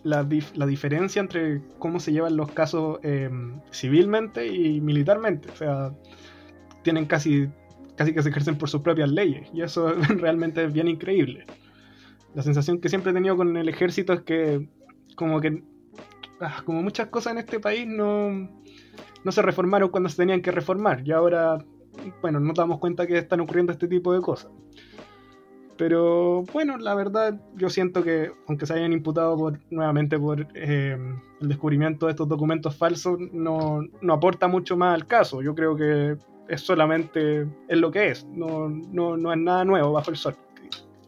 S1: la, diferencia entre cómo se llevan los casos em, civilmente y militarmente. O sea, tienen casi, casi que se ejercen por sus propias leyes. Y eso [laughs] realmente es bien increíble. La sensación que siempre he tenido con el ejército es que como que ah, como muchas cosas en este país no, no se reformaron cuando se tenían que reformar. Y ahora, bueno, nos damos cuenta que están ocurriendo este tipo de cosas. Pero bueno, la verdad yo siento que aunque se hayan imputado por, nuevamente por eh, el descubrimiento de estos documentos falsos, no, no, aporta mucho más al caso. Yo creo que es solamente es lo que es, no, no, no es nada nuevo bajo el sol,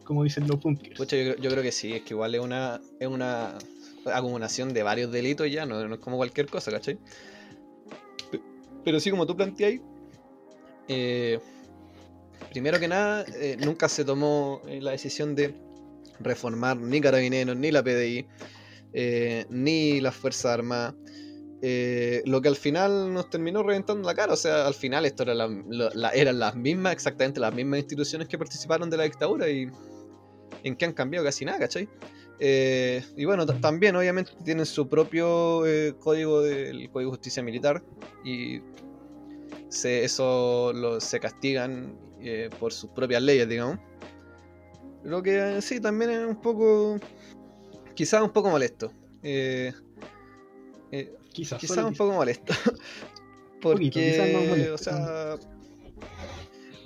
S1: como dicen los punkers.
S2: Yo, yo, creo que sí, es que igual es una, es una acumulación de varios delitos ya, no, no es como cualquier cosa, ¿cachai? Pero sí, como tú planteáis, eh, primero que nada, eh, nunca se tomó eh, la decisión de reformar ni Carabineros, ni la PDI, eh, ni las Fuerzas Armadas. lo que al final nos terminó reventando la cara. O sea, al final esto era eran las mismas, exactamente las mismas instituciones que participaron de la dictadura y en qué han cambiado casi nada, ¿cachai? y bueno, también obviamente tienen su propio código del Código de Justicia Militar y eso lo, se castigan eh, por sus propias leyes, digamos. Lo que sí, también es un poco, quizás un poco molesto. Eh, eh,
S1: Quizás.
S2: un poco molesto. [laughs] [laughs] Porque,
S1: molesto.
S2: o sea,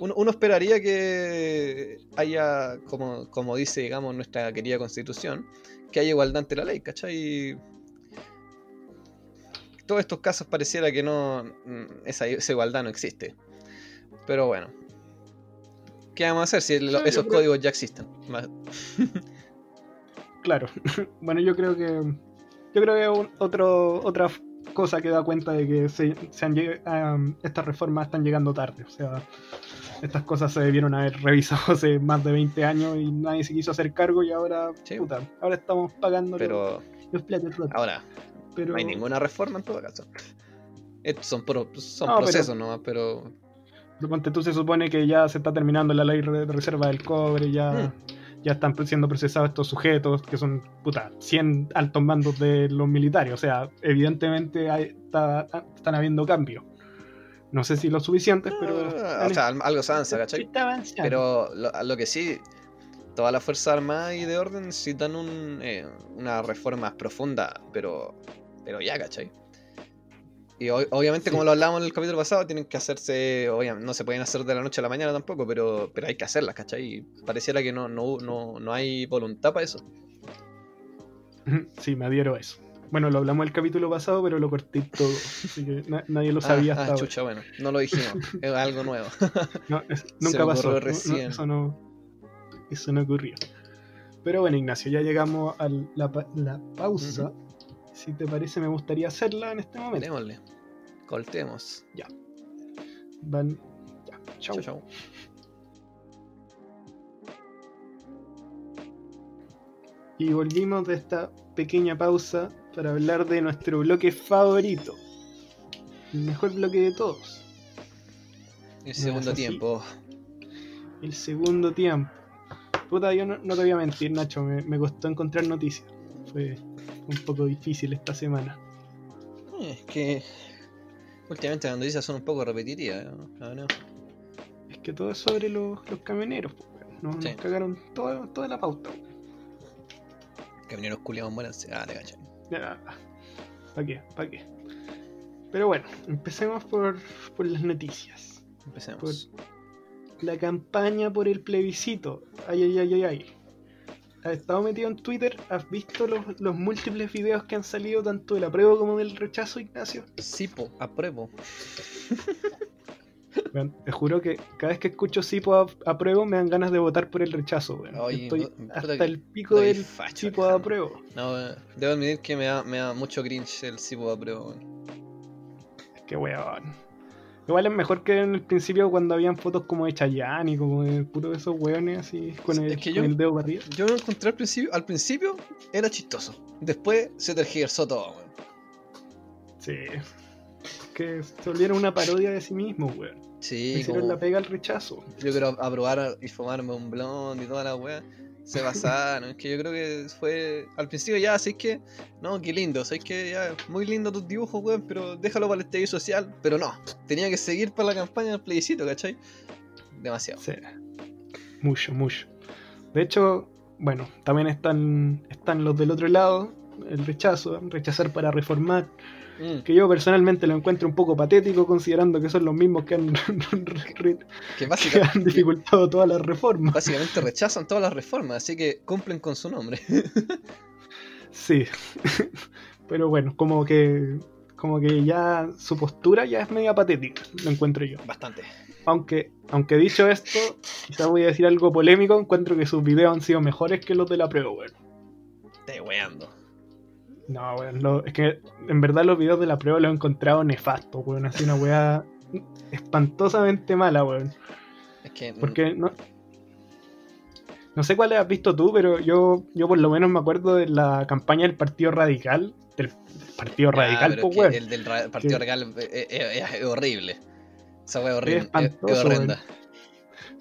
S2: uno, uno esperaría que haya, como, como dice, digamos, nuestra querida constitución, que haya igualdad ante la ley, ¿cachai? Todos estos casos pareciera que no, mm, esa, esa igualdad no existe. Pero bueno. ¿Qué vamos a hacer si esos
S1: creo-
S2: códigos ya existen? [laughs]
S1: Claro. bueno, yo creo que. Yo creo que un- otro, otra cosa que da cuenta de que se, se han am, estas reformas están llegando tarde. O sea, estas cosas se debieron haber revisado [laughs] hace más de 20 años y nadie se quiso hacer cargo y ahora,
S2: Sí.
S1: puta, ahora estamos pagando
S2: Pero
S1: los, platos rotos.
S2: ahora,
S1: Pero,
S2: no hay ninguna reforma en todo caso. Estos son, pro- son
S1: No, pero-
S2: procesos nomás, pero
S1: tú, se supone que ya se está terminando la ley de reserva del cobre, ya,
S2: Mm.
S1: ya están siendo procesados estos sujetos que son, puta, 100 altos mandos de los militares. O sea, evidentemente hay- está- están habiendo cambios. No sé si lo suficientes, pero...
S2: O sea, al- algo se avanza, ¿cachai?
S1: está avanzando.
S2: Pero lo, que sí, todas las Fuerzas Armadas y de Orden necesitan un, eh, una reforma más profunda, pero, pero ya, ¿cachai? Y o- obviamente,
S1: Sí.
S2: como lo hablamos en el capítulo pasado, tienen que hacerse, obviamente, no se pueden hacer de la noche a la mañana tampoco, pero, pero hay que hacerlas, ¿cachai? Y pareciera que no, no, no, no hay voluntad para eso. [laughs]
S1: Sí, me adhiero a eso. Bueno, lo hablamos el capítulo pasado, pero lo corté todo. Así que na- nadie lo sabía
S2: ah,
S1: hasta
S2: ah,
S1: ahora.
S2: chucha, bueno, no lo dijimos, [laughs] es algo nuevo. [laughs]
S1: No, es-
S2: Se
S1: nunca
S2: me
S1: pasó.
S2: ocurrió
S1: no- no,
S2: recién.
S1: eso, no, eso no ocurrió. Pero bueno, Ignacio, ya llegamos a la, pa- la pausa. Si te parece, me gustaría hacerla en este momento.
S2: Démosle, coltemos.
S1: Van. Ya, chau.
S2: Chau, chau.
S1: Y volvimos de esta pequeña pausa para hablar de nuestro bloque favorito. El mejor bloque de todos.
S2: El segundo tiempo.
S1: El segundo tiempo. Puta, yo no, no te voy a mentir, Nacho. Me, me costó encontrar noticias. Fue un poco difícil esta semana.
S2: Eh, Es que últimamente las noticias son un poco repetitivas. ¿no? Ah, no.
S1: Es que todo es sobre los, los camioneros. weón. Nos,
S2: Sí.
S1: nos cagaron toda, toda la pauta.
S2: Camioneros culiados muéranse. Ah, te cachan.
S1: ¿Para qué? ¿Para qué? Pero bueno, empecemos por, por las noticias.
S2: Empecemos.
S1: La campaña por el plebiscito. Ay, ay, ay, ay, ay. ¿Has estado metido en Twitter? ¿Has visto los, los múltiples videos que han salido tanto del apruebo como del rechazo, Ignacio?
S2: Sipo, apruebo.
S1: Weón, te juro que cada vez que escucho Sipo a- apruebo me dan ganas de votar por el rechazo.
S2: Oye,
S1: Estoy
S2: no-
S1: hasta el pico del
S2: facho,
S1: Sipo
S2: Alejandro.
S1: apruebo.
S2: No, debo admitir que me da, me da mucho cringe el Sipo apruebo. weón.
S1: Es que weón. Igual es mejor que en el principio cuando habían fotos como de Chayanne y como de puro de esos weones así con el,
S2: Es que
S1: con
S2: yo-
S1: el dedo para arriba.
S2: Yo lo encontré al principio, al principio era chistoso. Después se tergiversó todo, weón.
S1: Sí. Que se volvieron una parodia de sí mismos, weón.
S2: Sí,
S1: Hicieron
S2: como
S1: la pega al rechazo.
S2: yo quiero aprobar y fumarme un blond y toda la weá. Se basaron, es que yo creo que fue al principio ya, así que, no, qué lindo, así que muy lindo tus dibujos, weón, pero déjalo para el estallido social, pero no, tenía que seguir para la campaña del plebiscito, ¿cachai? Demasiado.
S1: Sí. Mucho, mucho. De hecho, bueno, también están, están los del otro lado, el rechazo, rechazar para reformar,
S2: Mm,
S1: que yo personalmente lo encuentro un poco patético considerando que son los mismos que han, [laughs]
S2: que,
S1: que han dificultado todas las reformas.
S2: básicamente rechazan todas las reformas, así que cumplen con su nombre. [laughs]
S1: Sí. [laughs] Pero bueno, como que como que ya su postura ya es media patética, lo encuentro yo.
S2: Bastante.
S1: Aunque, aunque dicho esto, quizás voy a decir algo polémico, encuentro que sus videos han sido mejores que los de la prueba, weón.
S2: Te weando.
S1: No, weón, lo- es que en verdad los videos de la prueba los he encontrado nefastos, weón. Así una weá espantosamente mala, weón.
S2: Es que.
S1: Porque no. No sé cuáles has visto tú, pero yo, yo por lo menos me acuerdo de la campaña del Partido Radical. Del, Partido
S2: Ah,
S1: Radical,
S2: pero
S1: pues,
S2: es que
S1: weón.
S2: El del ra- Partido Radical es, es- es horrible. Esa es horrible. Es horrenda.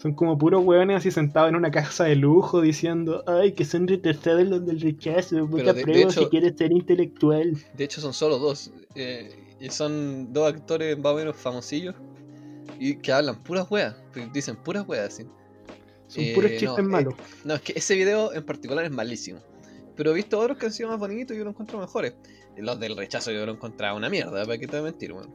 S1: Son como puros weones así sentados en una casa de lujo diciendo, ay, que son retrasados los del rechazo, vota
S2: de- de
S1: prueba
S2: hecho-
S1: si quieres ser intelectual.
S2: De hecho, son solo dos. eh, y son dos actores más o menos famosillos. y que hablan puras weas. Dicen puras weas, así.
S1: Son puros
S2: Eh,
S1: chistes
S2: no, eh,
S1: malos.
S2: No, es que ese video en particular es malísimo. Pero he visto otros que han sido más bonitos y yo los encuentro mejores. Los del rechazo yo lo encontraba una mierda, para qué te voy a mentir, weón.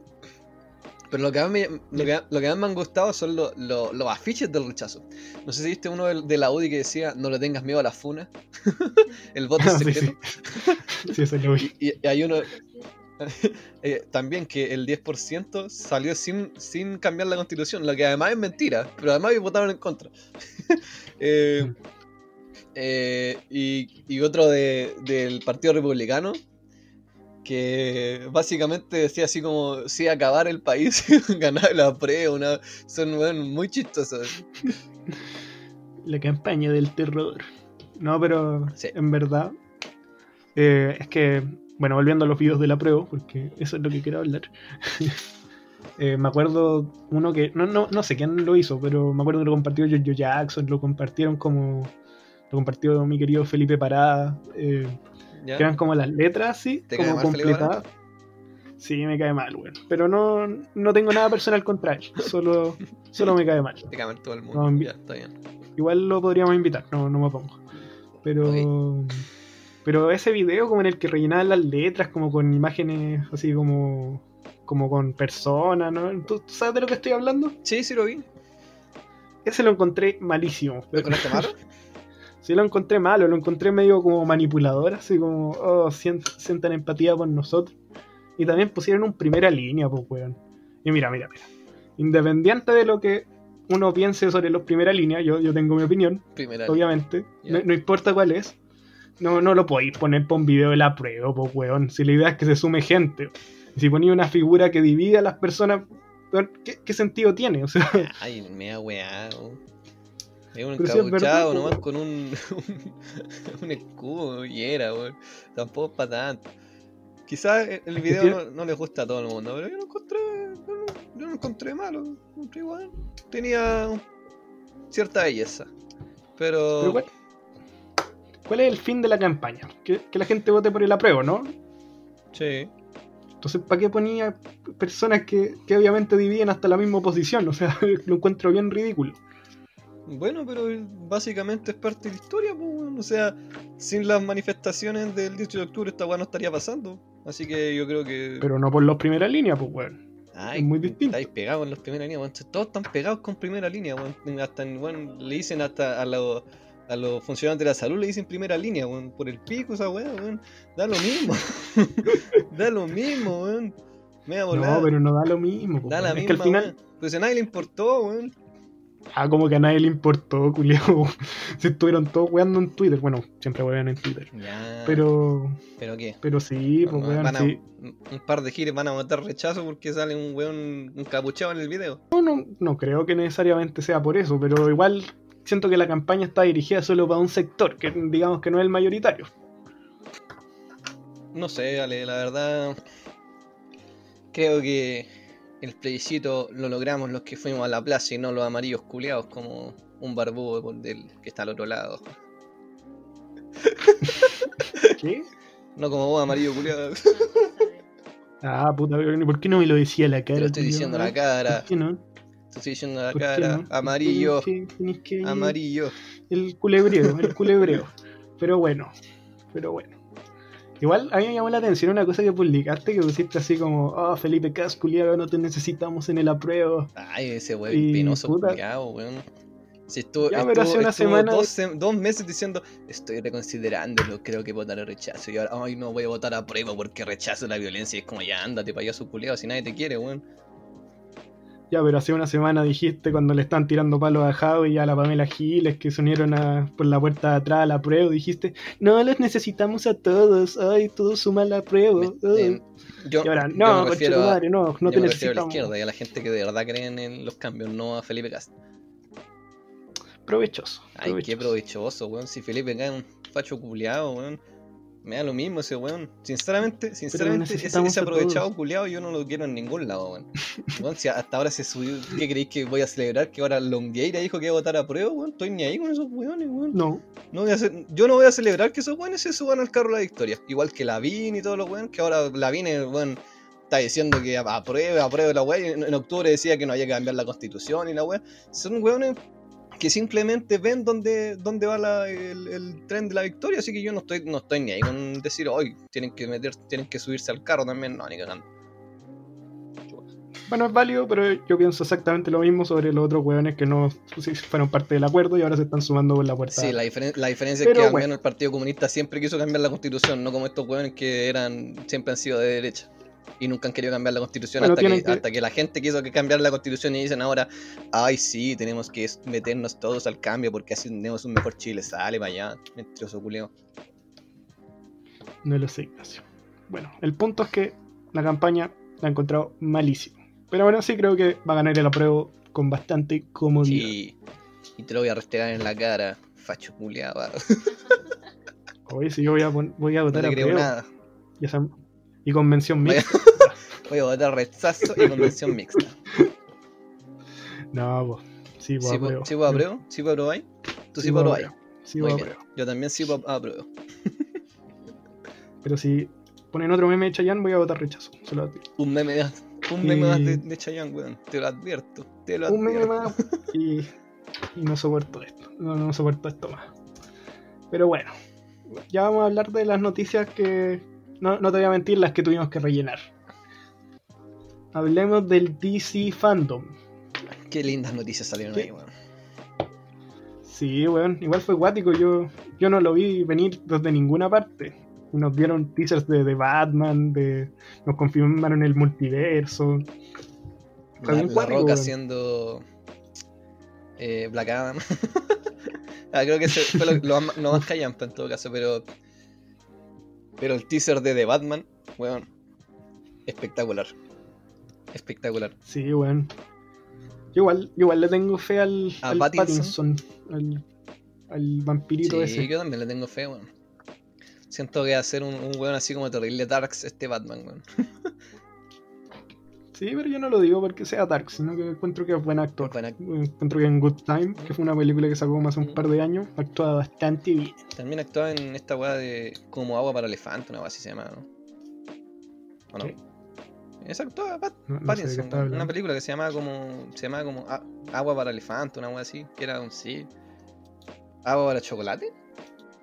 S2: Pero lo que, más me, lo, que, lo que más me han gustado son los, los- los afiches del rechazo. No sé si viste uno del- de la UDI que decía, no le tengas miedo a la funa. [laughs] El voto
S1: Ah, [laughs] sí,
S2: secreto.
S1: sí. [laughs] Sí, eso lo vi.
S2: Y, y hay uno eh, también que el 10% salió sin, sin cambiar la constitución, lo que además es mentira, pero además votaron en contra. Eh, eh, y, y otro de- del Partido Republicano que básicamente decía así como si acabar el país [laughs] ganar la prueba una son muy chistosos
S1: La campaña del terror. No, pero
S2: Sí.
S1: en verdad. eh, es que, bueno, volviendo a los videos de la prueba, porque eso es lo que quiero hablar. [laughs] eh, me acuerdo uno que. No, no, no sé quién lo hizo, pero me acuerdo que lo compartió Jojo Jackson, lo compartieron como. Lo compartió mi querido Felipe Parada. eh,
S2: ¿ya?
S1: que eran como las letras así,
S2: ¿Te cae
S1: como completadas. Sí, me cae mal, weón. Pero no, no tengo nada personal contra él. Solo, [laughs] solo me cae mal.
S2: Te cae mal todo el mundo
S1: No,
S2: ya, está bien
S1: Igual lo podríamos invitar, no, no me opongo. Pero. Pero ese video como en el que rellenaban las letras, como con imágenes así como. como con personas, ¿no? ¿Tú, tú sabes de lo que estoy hablando?
S2: sí, sí lo vi
S1: Ese lo encontré malísimo.
S2: ¿lo encontraste malo? [laughs]
S1: Sí lo encontré malo, lo encontré medio como manipulador, así como, oh, sient- sientan empatía por nosotros. Y también pusieron un primera línea, pues, weón. Y mira, mira, mira. Independiente de lo que uno piense sobre los primera línea, yo, yo tengo mi opinión,
S2: primera
S1: obviamente, no, no importa cuál es. No, no lo podéis poner por un video de la prueba, pues, weón. Si la idea es que se sume gente. Si ponía una figura que divide a las personas, ¿qué, qué sentido tiene? O sea,
S2: Ay, me ha weado. Es un encabuchado nomás con [laughs] un, un escudo y era, weón. Tampoco es para tanto. Quizás el- video no, no le gusta a todo el mundo, pero yo lo encontré. Yo no, yo lo encontré malo. lo encontré igual. Tenía cierta belleza. Pero.
S1: pero ¿cuál, cuál es el fin de la campaña? Que, que la gente vote por el apruebo, ¿no?
S2: Sí.
S1: Entonces, ¿para qué ponía personas que, que obviamente dividen hasta la misma oposición? O sea, [laughs] lo encuentro bien ridículo.
S2: Bueno, pero básicamente es parte de la historia, pues. O sea, sin las manifestaciones del 18 de octubre esta weá no estaría pasando. Así que yo creo que.
S1: Pero no por las primeras líneas, pues, weón.
S2: Ay,
S1: es muy distinto.
S2: Estáis pegados en las primeras líneas, weón. Todos están pegados con primera línea, weón. Hasta, weón, le dicen hasta a los, a los funcionarios de la salud, le dicen primera línea, weón. Por el pico esa weá, weón. Da lo mismo. [laughs] da lo mismo, weón. Me
S1: No, pero no da lo mismo.
S2: Da la
S1: es
S2: misma,
S1: que al final,
S2: weón. Pues a nadie le importó, weón.
S1: Ah, como que a nadie le importó, [laughs] culiao. Se estuvieron todos weando en Twitter. Bueno, siempre wean en Twitter.
S2: Ya.
S1: Pero,
S2: ¿Pero qué?
S1: pero sí, pues, weón,
S2: Van a-
S1: sí.
S2: Un par de giles van a votar rechazo porque sale un weón encapuchado en el video.
S1: No, no, no creo que necesariamente sea por eso, pero igual siento que la campaña está dirigida solo para un sector, que digamos que no es el mayoritario.
S2: No sé, Ale, la verdad. Creo que el plebiscito lo logramos los que fuimos a la plaza y no los amarillos culeados como un barbudo por del, que está al otro lado. [laughs]
S1: ¿Qué?
S2: No como vos, amarillo culeado.
S1: Ah, puta, ¿y ¿por qué no me lo decía la cara?
S2: Te lo estoy diciendo a la
S1: ¿Por
S2: cara.
S1: qué no?
S2: Te estoy diciendo a la
S1: ¿Por
S2: cara.
S1: no?
S2: Amarillo.
S1: Que- que-
S2: Amarillo.
S1: El culebreo, el culebreo. [laughs] Pero bueno, pero bueno. Igual a mí me llamó la atención una cosa que publicaste, que pusiste así como, oh, Felipe Cas, culiao, no te necesitamos en el apruebo.
S2: Ay, ese weón penoso
S1: puta.
S2: culiao, weón. Si estuvo,
S1: Ya, pero hace
S2: estuvo-
S1: una
S2: estuvo
S1: semana-
S2: dos, meses diciendo, estoy reconsiderándolo, creo que votaré rechazo. Y ahora, ay, no voy a votar a prueba porque rechazo la violencia. Y es como, ya, ándate para allá, su culiao, si nadie te quiere, weón.
S1: Ya, pero hace una semana dijiste cuando le están tirando palos a Javi y a la Pamela Giles que se unieron a- por la puerta de atrás a la prueba, dijiste, no, los necesitamos a todos, ay, todos suman la prueba.
S2: Me-
S1: ay".
S2: em, yo,
S1: y ahora,
S2: yo
S1: no,
S2: me refiero a,
S1: no, no
S2: yo
S1: te
S2: me refiero a la
S1: necesitamos.
S2: izquierda y a la gente que de verdad creen en los cambios, no a Felipe Cast.
S1: Provechoso.
S2: Ay, qué provechoso, weón. Si Felipe cae un facho culiao, weón. Me da lo mismo ese weón. Sinceramente, sinceramente, ese, ese aprovechado culiao yo no lo quiero en ningún lado, weón. [laughs] Weón, si hasta ahora se subió, ¿qué creéis que voy a celebrar? Que ahora Longueira dijo que iba a votar a prueba, weón. Estoy ni ahí con esos weones, weón.
S1: No,
S2: No voy a hacer- yo no voy a celebrar que esos weones se suban al carro de la victoria. Igual que Lavín y todos los weones, que ahora Lavín es, weón, está diciendo que apruebe, apruebe la weá. En, en octubre decía que no había que cambiar la constitución y la weá. Son weones que simplemente ven dónde, dónde va la- el, el tren de la victoria, así que yo no estoy, no estoy ni ahí con decir, hoy tienen que meter, tienen que subirse al carro también, no, ni cagando.
S1: Bueno, es válido, pero yo pienso exactamente lo mismo sobre los otros hueones que no fueron parte del acuerdo y ahora se están sumando por la puerta.
S2: Sí, la, diferen- la diferencia
S1: Pero
S2: es que al
S1: bueno.
S2: menos el Partido Comunista siempre quiso cambiar la constitución, no como estos hueones que eran siempre han sido de derecha. Y nunca han querido cambiar la constitución
S1: Bueno,
S2: hasta, que, hasta que la gente quiso que cambiar la constitución y dicen ahora, ay sí, tenemos que meternos todos al cambio porque así tenemos un mejor Chile, sale para allá, mentiroso culeo.
S1: No lo sé, Ignacio. Bueno, el punto es que la campaña la he encontrado malísima. Pero bueno, sí creo que va a ganar el apruebo con bastante comodidad.
S2: Sí, y te lo voy a restregar en la cara, facho culeado. [laughs]
S1: Oye, si yo voy a, voy a
S2: No
S1: votar
S2: le
S1: a
S2: creo nada.
S1: Y convención mixta.
S2: Voy a votar rechazo y convención mixta. [laughs]
S1: No, pues. Sí, pues
S2: ¿Sí,
S1: apruebo.
S2: ¿Sí, pues, apruebo? ¿Sí, pues, aprobáis? ¿Tú sí, pues, aprobáis?
S1: Sí, pues, apruebo.
S2: Yo también sí pues, apruebo.
S1: Pero si ponen otro meme de Chayanne, voy a votar rechazo. Se lo advierto.
S2: Un meme más, un meme más de, de Chayanne, weón. Te lo advierto. Te lo
S1: un meme
S2: advierto.
S1: más y, y no soporto esto. No, no soporto esto más. Pero bueno, ya vamos a hablar de las noticias que. No, no te voy a mentir, las que tuvimos que rellenar. Hablemos del DC Fandom.
S2: Qué lindas noticias salieron
S1: ¿Qué?
S2: ahí, weón.
S1: Sí, weón, igual fue guático. Yo, yo no lo vi venir desde ninguna parte. Nos dieron teasers de, de Batman, de, nos confirmaron el multiverso. Está
S2: La,
S1: bien
S2: la
S1: cuático,
S2: Roca
S1: weón.
S2: siendo eh, Black Adam. [laughs] ah, creo que fue lo, lo más, lo más callampa en todo caso, pero. Pero el teaser de The Batman, weón. Espectacular. Espectacular.
S1: Sí, weón. Yo igual, yo igual le tengo fe al,
S2: ¿A
S1: al
S2: Pattinson?
S1: Al, al vampirito
S2: Sí,
S1: ese.
S2: yo también le tengo fe, weón. Siento que va a ser un, un weón así como terrible Darks este Batman, weón. [laughs]
S1: Sí, pero yo no lo digo porque sea Dark, sino que encuentro que es buen actor.
S2: Buen act-
S1: Encuentro que en Good Time, que fue una película que sacó más hace un par de años, actúa bastante bien.
S2: También actuaba en esta weá de como agua para elefante, una weá así se llama, ¿no? ¿O no?
S1: ¿Qué?
S2: Esa actuaba Pat-
S1: No, no
S2: Pattinson, una película que se llamaba como. Se llamaba como A- Agua para elefante, una weá así, que era un sí. ¿Agua para chocolate?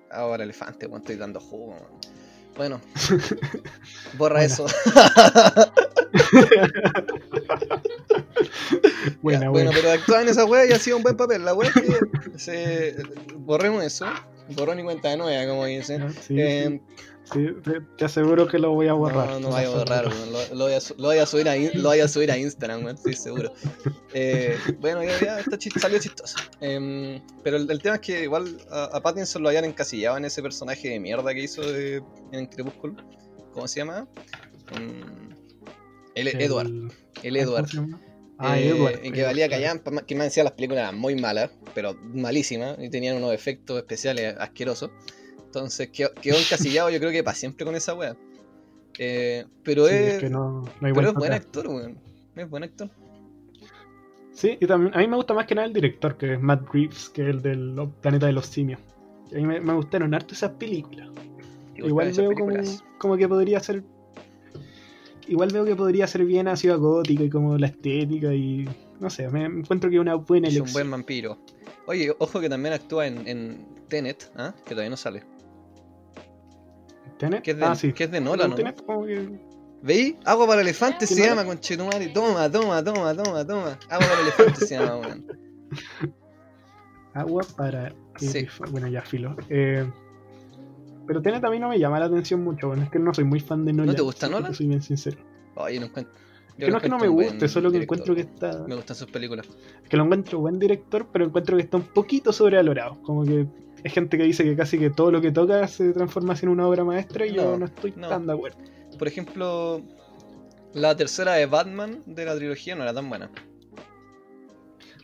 S2: Agua para elefante, weón, estoy dando jugo, weón. Bueno, [laughs] borra eso. [laughs] [laughs]
S1: Buena,
S2: Ya,
S1: buena.
S2: Bueno, pero actuaba en esa weá y ha sido un buen papel. La es que se... borremos eso. Borrón y cuenta de nueva, como dicen.
S1: Ah, sí,
S2: Eh,
S1: sí, sí, te, aseguro que lo voy a borrar.
S2: No, no vaya a borrar. [laughs] Lo, lo voy a, lo voy a subir a, in- lo voy a subir a Instagram, weón, estoy seguro. Eh, bueno, ya, ya está chis- salió chistoso. Em, pero el, el tema es que igual a, a Pattinson lo habían encasillado en ese personaje de mierda que hizo de- en Crepúsculo. ¿Cómo se llama? Em, el, Edward. El Edward.
S1: Ah,
S2: Eh, y que valía callampa, que me decía las películas eran muy malas, pero malísimas, y tenían unos efectos especiales asquerosos. Entonces quedó, quedó encasillado yo creo que para siempre con esa wea. Eh, pero
S1: Sí,
S2: es,
S1: es que no, no hay
S2: pero es buen actor, weón. Es buen actor.
S1: Sí, y también a mí me gusta más que nada el director, que es Matt Reeves, que es el del Planeta de los Simios. A mí me, me gustaron harto esas películas. Igual veo como, como que podría ser. Igual veo que podría ser bien ácido gótica y como la estética y. No sé, me encuentro que es una buena
S2: Es un
S1: elección.
S2: buen vampiro. Oye, ojo que también actúa en, en Tenet, ¿ah? que todavía no sale.
S1: ¿Tenet?
S2: Que es de,
S1: ah, sí.
S2: que es de Nolan, ¿no?
S1: Tenet como que-
S2: ¿Veí? Agua para elefantes
S1: ¿Qué
S2: se
S1: Nolan?
S2: llama, conchetumare. Toma, toma, toma, toma, toma. Agua para elefantes se llama, weón. [laughs]
S1: Agua para.
S2: Sí.
S1: Bueno, ya filo. Eh, pero Tenet a mí no me llama la atención mucho, bueno, es que no soy muy fan de Nolan.
S2: te gusta Nolan?
S1: soy bien sincero.
S2: Oye, no encuentro.
S1: Es que no es que no me guste, solo que encuentro que está.
S2: Me gustan sus películas.
S1: que lo encuentro buen director, pero encuentro que está un poquito sobrevalorado. Como que hay gente que dice que casi que todo lo que toca se transforma en una obra maestra y yo
S2: No,
S1: no estoy
S2: no.
S1: tan de acuerdo.
S2: Por ejemplo, la tercera de Batman de la trilogía no era tan buena.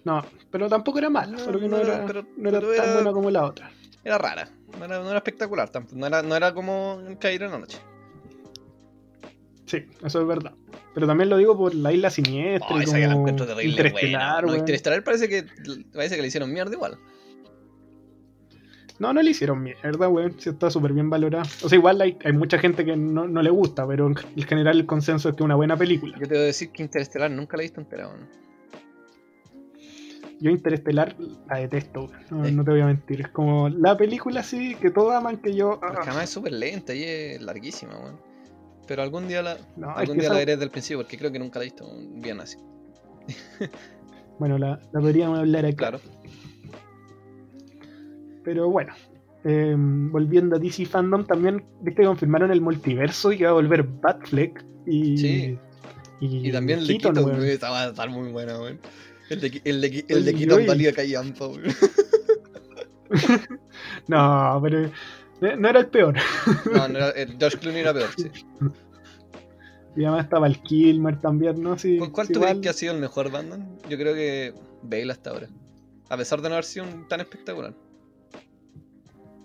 S1: No, pero tampoco era mala,
S2: No,
S1: solo que
S2: no
S1: no,
S2: era- pero-
S1: no era
S2: pero
S1: tan
S2: era-
S1: buena como la otra.
S2: Era rara. No era, no era espectacular tampoco. No era, no era como Caer en la noche.
S1: Sí, eso es verdad. Pero también lo digo por la isla siniestra
S2: Oh, esa que la encuentro terrible.
S1: Interestelar,
S2: buena. No,
S1: weón.
S2: Interestelar parece que, parece que le hicieron mierda igual.
S1: No, no le hicieron mierda, weón. Sí, está súper bien valorada. O sea, igual hay, hay mucha gente que no, no le gusta, pero en en general el consenso es que es una buena película.
S2: Yo te voy a decir que Interestelar nunca la he visto entera, weón.
S1: Yo Interestelar la detesto. No, no te voy a mentir. Es como la película así que todos aman que yo.
S2: Porque además es súper lenta y es larguísima, weón. Pero algún día la,
S1: no,
S2: algún día
S1: esa-
S2: la veré desde el principio porque creo que nunca la he visto bien así. [laughs]
S1: Bueno, la, la podríamos hablar acá.
S2: Claro.
S1: Pero bueno. eh, volviendo a DC Fandom, también viste que confirmaron el multiverso y que va a volver Batfleck y.
S2: Sí.
S1: Y,
S2: Y también
S1: Keaton,
S2: Keaton,
S1: weón.
S2: weón, esta va a estar muy buena, weón. El de, el de, el de
S1: uy.
S2: valía callampa, weón. [laughs]
S1: No, pero. No no era el peor.
S2: No, no era, el George Clooney era peor, sí.
S1: Y además estaba el Kilmer también, ¿no? Sí,
S2: ¿Cuál, cuál
S1: sí,
S2: tú crees que ha sido el mejor Batman? Yo creo que Bale hasta ahora. A pesar de no haber sido un- tan espectacular.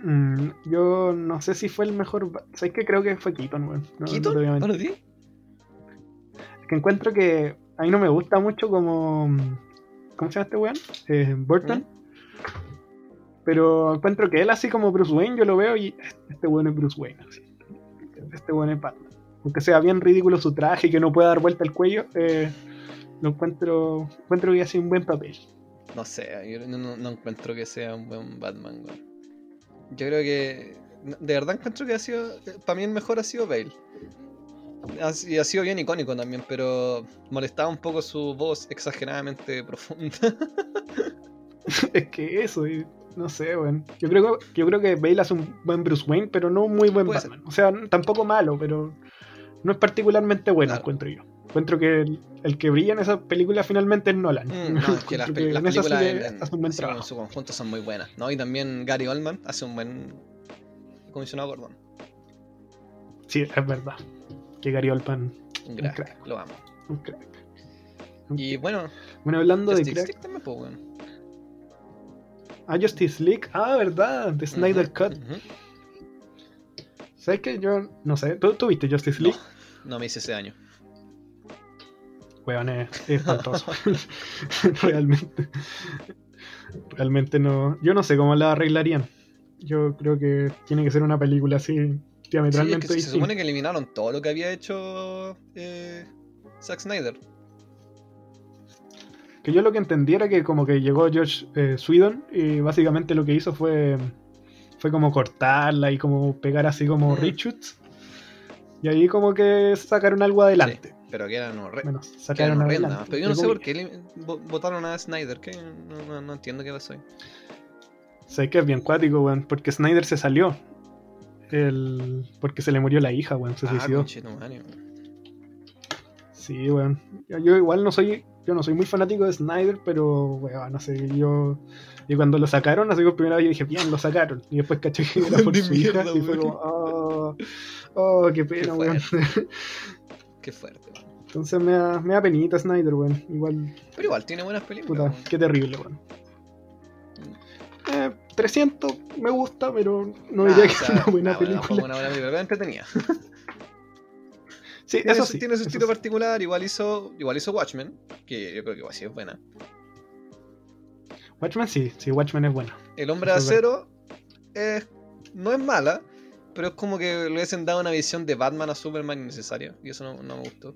S1: Mm, yo no sé si fue el mejor. ¿Sabes qué? Creo que fue Keaton, weón. No, no
S2: ¿Keaton?
S1: voy a mentir.
S2: ¿Para ti?
S1: Es que encuentro que a mí no me gusta mucho como. ¿Cómo se llama este weón? Eh, Burton. Pero encuentro que él, así como Bruce Wayne, yo lo veo y este weón es Bruce Wayne. así. Este weón es Batman. Aunque sea bien ridículo su traje y que no pueda dar vuelta el cuello, eh, lo encuentro. Encuentro que hace un buen papel.
S2: No sé, yo no, encuentro que sea un buen Batman. Yo creo que. De verdad encuentro que ha sido. Para mí el mejor ha sido Bale. Ha, y ha sido bien icónico también, pero molestaba un poco su voz exageradamente [laughs] profunda.
S1: es que eso, no sé, weón. Yo creo, que- yo creo que Bale hace un buen Bruce Wayne, pero no muy buen
S2: Puede
S1: Batman. O sea, tampoco malo, pero no es particularmente bueno,
S2: Claro.
S1: encuentro yo. Encuentro que el, el que brilla en esa película finalmente es Nolan.
S2: Mm, [laughs] no, es que las,
S1: sí
S2: películas
S1: que
S2: en, en-
S1: hace un buen
S2: así como en su conjunto son muy buenas, ¿no? Y también Gary Oldman hace un buen comisionado Gordon.
S1: Sí, es verdad. Que Gary Oldman,
S2: Un crack,
S1: crack.
S2: lo amo.
S1: un crack.
S2: Y bueno,
S1: Bueno, hablando de
S2: Justice
S1: crack.
S2: League también, pues.
S1: Ah, Justice League. Ah, verdad, The Snyder Cut. ¿Sabes qué? Yo no sé. ¿Tú, tú viste Justice League?
S2: No me hice ese año.
S1: Weón, es, es [laughs] espantoso. [laughs] Realmente. Realmente no. Yo no sé cómo la arreglarían. Yo creo que tiene que ser una película así
S2: Sí, es que se supone que eliminaron todo lo que había hecho eh, Zack Snyder.
S1: Que yo lo que entendí era que como que llegó George eh, Sweden y básicamente lo que hizo fue fue como cortarla y como pegar así como
S2: Mm.
S1: reshoots. Y ahí como que sacaron algo adelante.
S2: Pero que eran horre-
S1: Bueno,
S2: que eran
S1: sacaron adelante.
S2: Pero yo no sé por qué votaron a Snyder. Que no, no- no entiendo qué pasó ahí.
S1: Sé que es bien cuático, weón, porque Snyder se salió. El... Porque se le murió la hija, weón, se
S2: Ah,
S1: suicidó. Sí, weón. Yo, igual no soy, yo no soy muy fanático de Snyder, pero weón, no sé, yo. Y cuando lo sacaron, así por primera vez yo dije, bien, lo sacaron. Y después caché que era [laughs] por su hija y fue como, oh, oh, qué pena,
S2: Qué
S1: weón. [laughs]
S2: Qué fuerte, weón.
S1: Entonces me da, me da penita Snyder, weón. Igual,
S2: Pero igual tiene buenas películas.
S1: puta, qué terrible, weón. Eh, 300 me gusta, pero no
S2: Ah,
S1: diría
S2: o
S1: que es una buena
S2: ah, bueno,
S1: película.
S2: fue una buena película, pero entretenida.
S1: Sí,
S2: Tiene
S1: eso
S2: su,
S1: sí.
S2: tiene su
S1: eso
S2: estilo
S1: sí.
S2: particular, igual hizo, igual hizo Watchmen, que yo creo que igual sí es buena.
S1: Watchmen sí, sí, Watchmen es bueno.
S2: El hombre de acero es, no es mala, pero es como que le hubiesen dado una visión de Batman a Superman innecesaria, y eso no, no me gustó.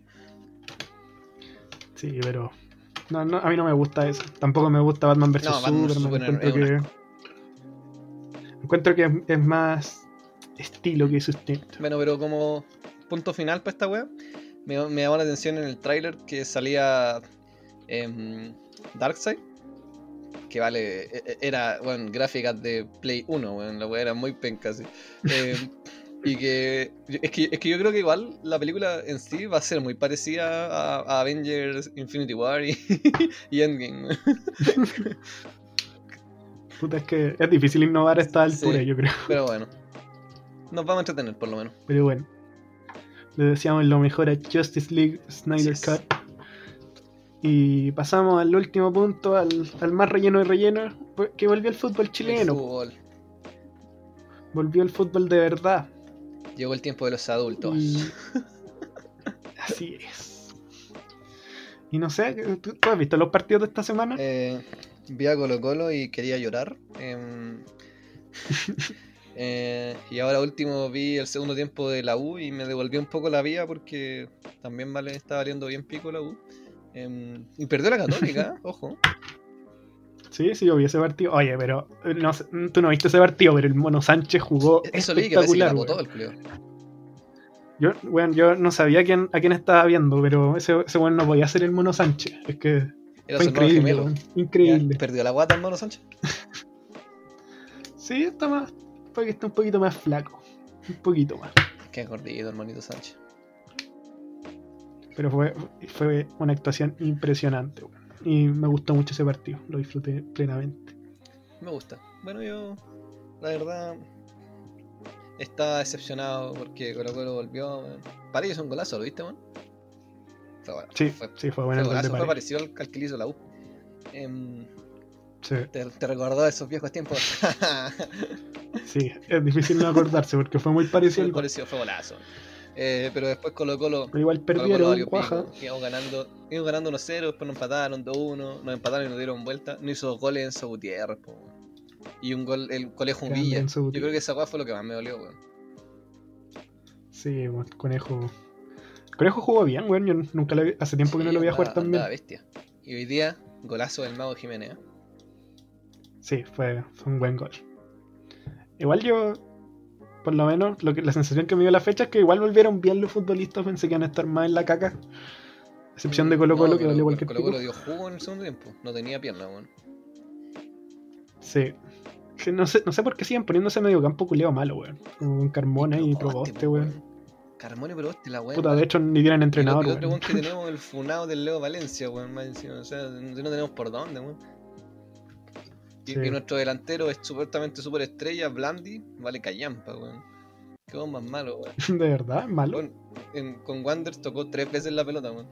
S1: Sí, pero. No, no, a mí no me gusta eso. Tampoco me gusta Batman vs
S2: No,
S1: Superman. Que. Encuentro que es, es más estilo que sustento.
S2: Bueno, pero como punto final para esta wea, me, me llamó la atención en el tráiler que salía em, Darkseid, que vale, e- e- era, bueno, gráficas de Play 1, weón, la wea era muy penca, así. Em, [laughs] y que es, que es que yo creo que igual la película en sí va a ser muy parecida a, a Avengers Infinity War y, [laughs] y Endgame. [laughs]
S1: Puta, es que es difícil innovar a esta altura,
S2: Sí.
S1: yo creo.
S2: Pero bueno, nos vamos a entretener por lo menos.
S1: Pero bueno. Le deseamos lo mejor a Justice League Snyder
S2: Así es.
S1: Cut. Y pasamos al último punto, al, al más relleno de relleno, que volvió el fútbol
S2: El
S1: chileno.
S2: fútbol.
S1: Volvió el fútbol de verdad.
S2: Llegó el tiempo de los adultos.
S1: Y... [laughs] Así es. Y no sé, ¿tú, tú has visto los partidos de esta semana?
S2: Eh, vi a Colo Colo y quería llorar. Em, [laughs] Eh, y ahora último vi el segundo tiempo de la U y me devolvió un poco la vida porque también vale, está valiendo bien pico la U. Em, y perdió la católica, [laughs] ojo.
S1: Sí, sí, yo vi ese partido. Oye, pero eh, no, tú no viste ese partido, pero el Mono Sánchez jugó
S2: Eso que que la
S1: espectacular.
S2: botó
S1: weón.
S2: el.
S1: Yo, weón, yo no sabía quién, a quién estaba viendo, pero ese, ese weón no podía ser el Mono Sánchez. Es que
S2: Era
S1: fue increíble,
S2: gemelo.
S1: weón, increíble.
S2: Perdió la guata el mono Sánchez.
S1: Sí, está más. Puede que esté un poquito más flaco. Un poquito más.
S2: Qué gordito el monito Sánchez.
S1: Pero fue, fue una actuación impresionante. Y me gustó mucho ese partido. Lo disfruté plenamente.
S2: Me gusta. Bueno, yo, la verdad, estaba decepcionado porque Colo Colo volvió. weón. Parece un golazo, ¿lo viste, man? Fue bueno.
S1: Sí,
S2: fue,
S1: sí, fue
S2: fue
S1: bueno de
S2: golazo, fue parecido al, al que le hizo la U. Em,
S1: Sí,
S2: te, te recordó esos viejos tiempos. [laughs]
S1: sí, es difícil no acordarse porque fue muy parecido
S2: fue golazo. Eh, pero después Colo Colo.
S1: Pero igual perdieron, cuaja.
S2: Íbamos ganando, íbamos ganando 1-0, después nos empataron 2-1, nos empataron y nos dieron vuelta. No hizo dos goles Enzo Gutiérrez, po. Y un gol, el Villa.
S1: Enzo
S2: Yo creo que esa fue lo que más me dolió, weón.
S1: Sí, weón, Conejo jugó bien, weón. Yo nunca lo vi- hace tiempo que no lo voy a jugar tan bien.
S2: bestia. Y hoy día, golazo del Mago Jiménez. ¿eh?
S1: Sí, fue, fue un buen gol. Igual yo, por lo menos, lo que, la sensación que me dio la fecha es que igual volvieron bien los futbolistas. Pensé que iban a estar más en la caca. Excepción de Colo Colo,
S2: No,
S1: que
S2: pero
S1: valió cualquier
S2: Colo. Colo dio jugo en el segundo tiempo. No tenía pierna, weón.
S1: Sí. No sé, no sé por qué siguen poniéndose medio campo culeo malo, weón. Como con Carmona y Proboste,
S2: po,
S1: weón.
S2: Carmona la.
S1: Puta, de hecho ni tienen entrenador,
S2: y otro
S1: weón.
S2: weón que [laughs] tenemos el funado del Leo Valencia, weón, más encima. O sea, no tenemos por dónde, weón. Y,
S1: Sí.
S2: y nuestro delantero es supuestamente super estrella, Blandi, vale callampa, weón. Qué weón más malo, weón. [laughs]
S1: De verdad, malo.
S2: Weón, en- con Wanderers tocó tres veces la pelota, weón.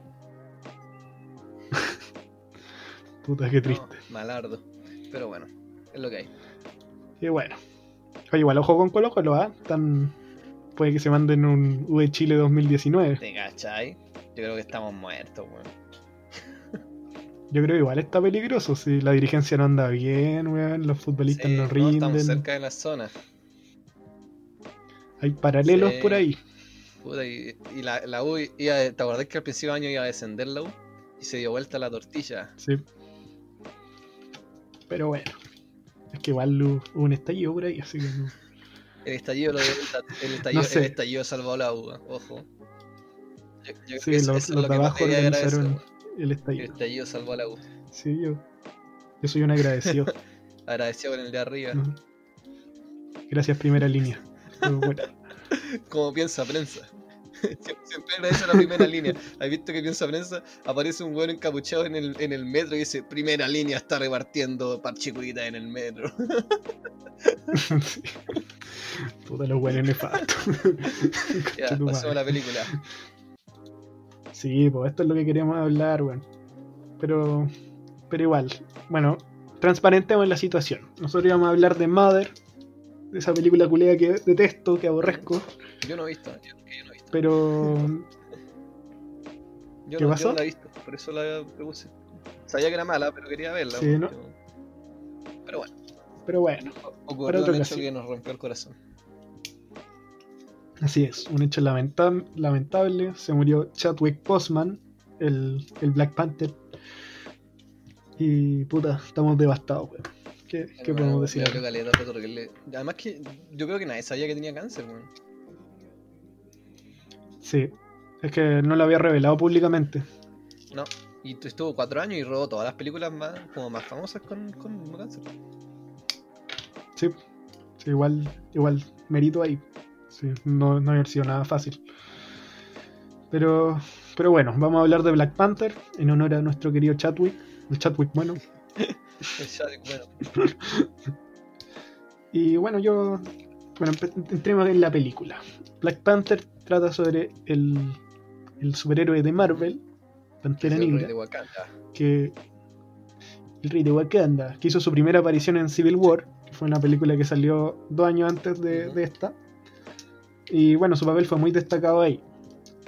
S2: [laughs]
S1: Puta, qué triste.
S2: No, malardo. Pero bueno, es lo que hay.
S1: Y bueno. Oye, igual ojo con Colo Colo, ¿ah? Tan... Puede que se manden un U de Chile 2019.
S2: ¿Te cachai? Yo creo que estamos muertos, weón.
S1: Yo creo que igual está peligroso si la dirigencia no anda bien, weón, los futbolistas
S2: Sí,
S1: no
S2: no,
S1: rinden.
S2: estamos cerca de la zona.
S1: Hay paralelos
S2: Sí.
S1: por ahí.
S2: Puta, y, y la, la U iba, ¿te acordás que al principio de año iba a descender la U? Y se dio vuelta la tortilla.
S1: Sí. Pero bueno. Es que igual hubo un estallido por ahí, así que no.
S2: El estallido lo vuelta, [laughs] el estallido,
S1: No sé.
S2: el estallido salvó la ojo. Yo, yo creo
S1: Sí,
S2: eso,
S1: los-
S2: eso
S1: los
S2: lo
S1: de abajo organizaron el
S2: El
S1: estallido.
S2: estallido salvó a la.
S1: Sí, yo. Yo soy un agradecido. [laughs]
S2: Agradecido con el de arriba.
S1: Gracias, primera línea. [laughs] Bueno,
S2: Como piensa prensa. Siempre, agradece la primera línea. ¿Has visto que piensa prensa? Aparece un weón encapuchado en el, en el metro y dice: Primera línea está repartiendo parchicuita en el metro.
S1: sí. [laughs] Puta los buenos nefastos. [laughs]
S2: ya, pasemos a la película.
S1: Sí, pues esto es lo que queríamos hablar, weón. Pero, pero igual, bueno, transparentemos la situación. Nosotros íbamos a hablar de Mother, de esa película culea que detesto, que aborrezco,
S2: Yo no he visto, yo, que yo no he visto.
S1: Pero
S2: Yo
S1: ¿Qué
S2: no,
S1: pasó?
S2: yo no la he visto, por eso la puse. Sabía que era mala, pero quería verla.
S1: Sí, ¿no?
S2: pero- bueno,
S1: pero bueno,
S2: ocurrió
S1: Para
S2: un hecho que nos rompió el corazón.
S1: así es, un hecho lamenta- lamentable. Se murió Chadwick Boseman, el, el Black Panther. Y puta, estamos devastados, weón. ¿Qué, qué podemos decir?
S2: le- Además que yo creo que nadie sabía que tenía cáncer, weón.
S1: Sí, es que no lo había revelado públicamente.
S2: No. Y tu- estuvo cuatro años y robó todas las películas más, como más famosas con, con cáncer.
S1: Sí, sí, igual, igual, mérito ahí. Sí, no, no haber sido nada fácil. Pero, pero bueno, vamos a hablar de Black Panther en honor a nuestro querido Chadwick. El Chadwick, bueno. [laughs]
S2: El Chadwick, bueno, [laughs]
S1: Y bueno, yo. Bueno, entremos en la película. Black Panther trata sobre el, el superhéroe de Marvel, Pantera
S2: el rey
S1: Negra,
S2: de Wakanda.
S1: que. El rey de Wakanda, que hizo su primera aparición en Civil War, que fue una película que salió dos años antes de, de esta. Y bueno, su papel fue muy destacado ahí.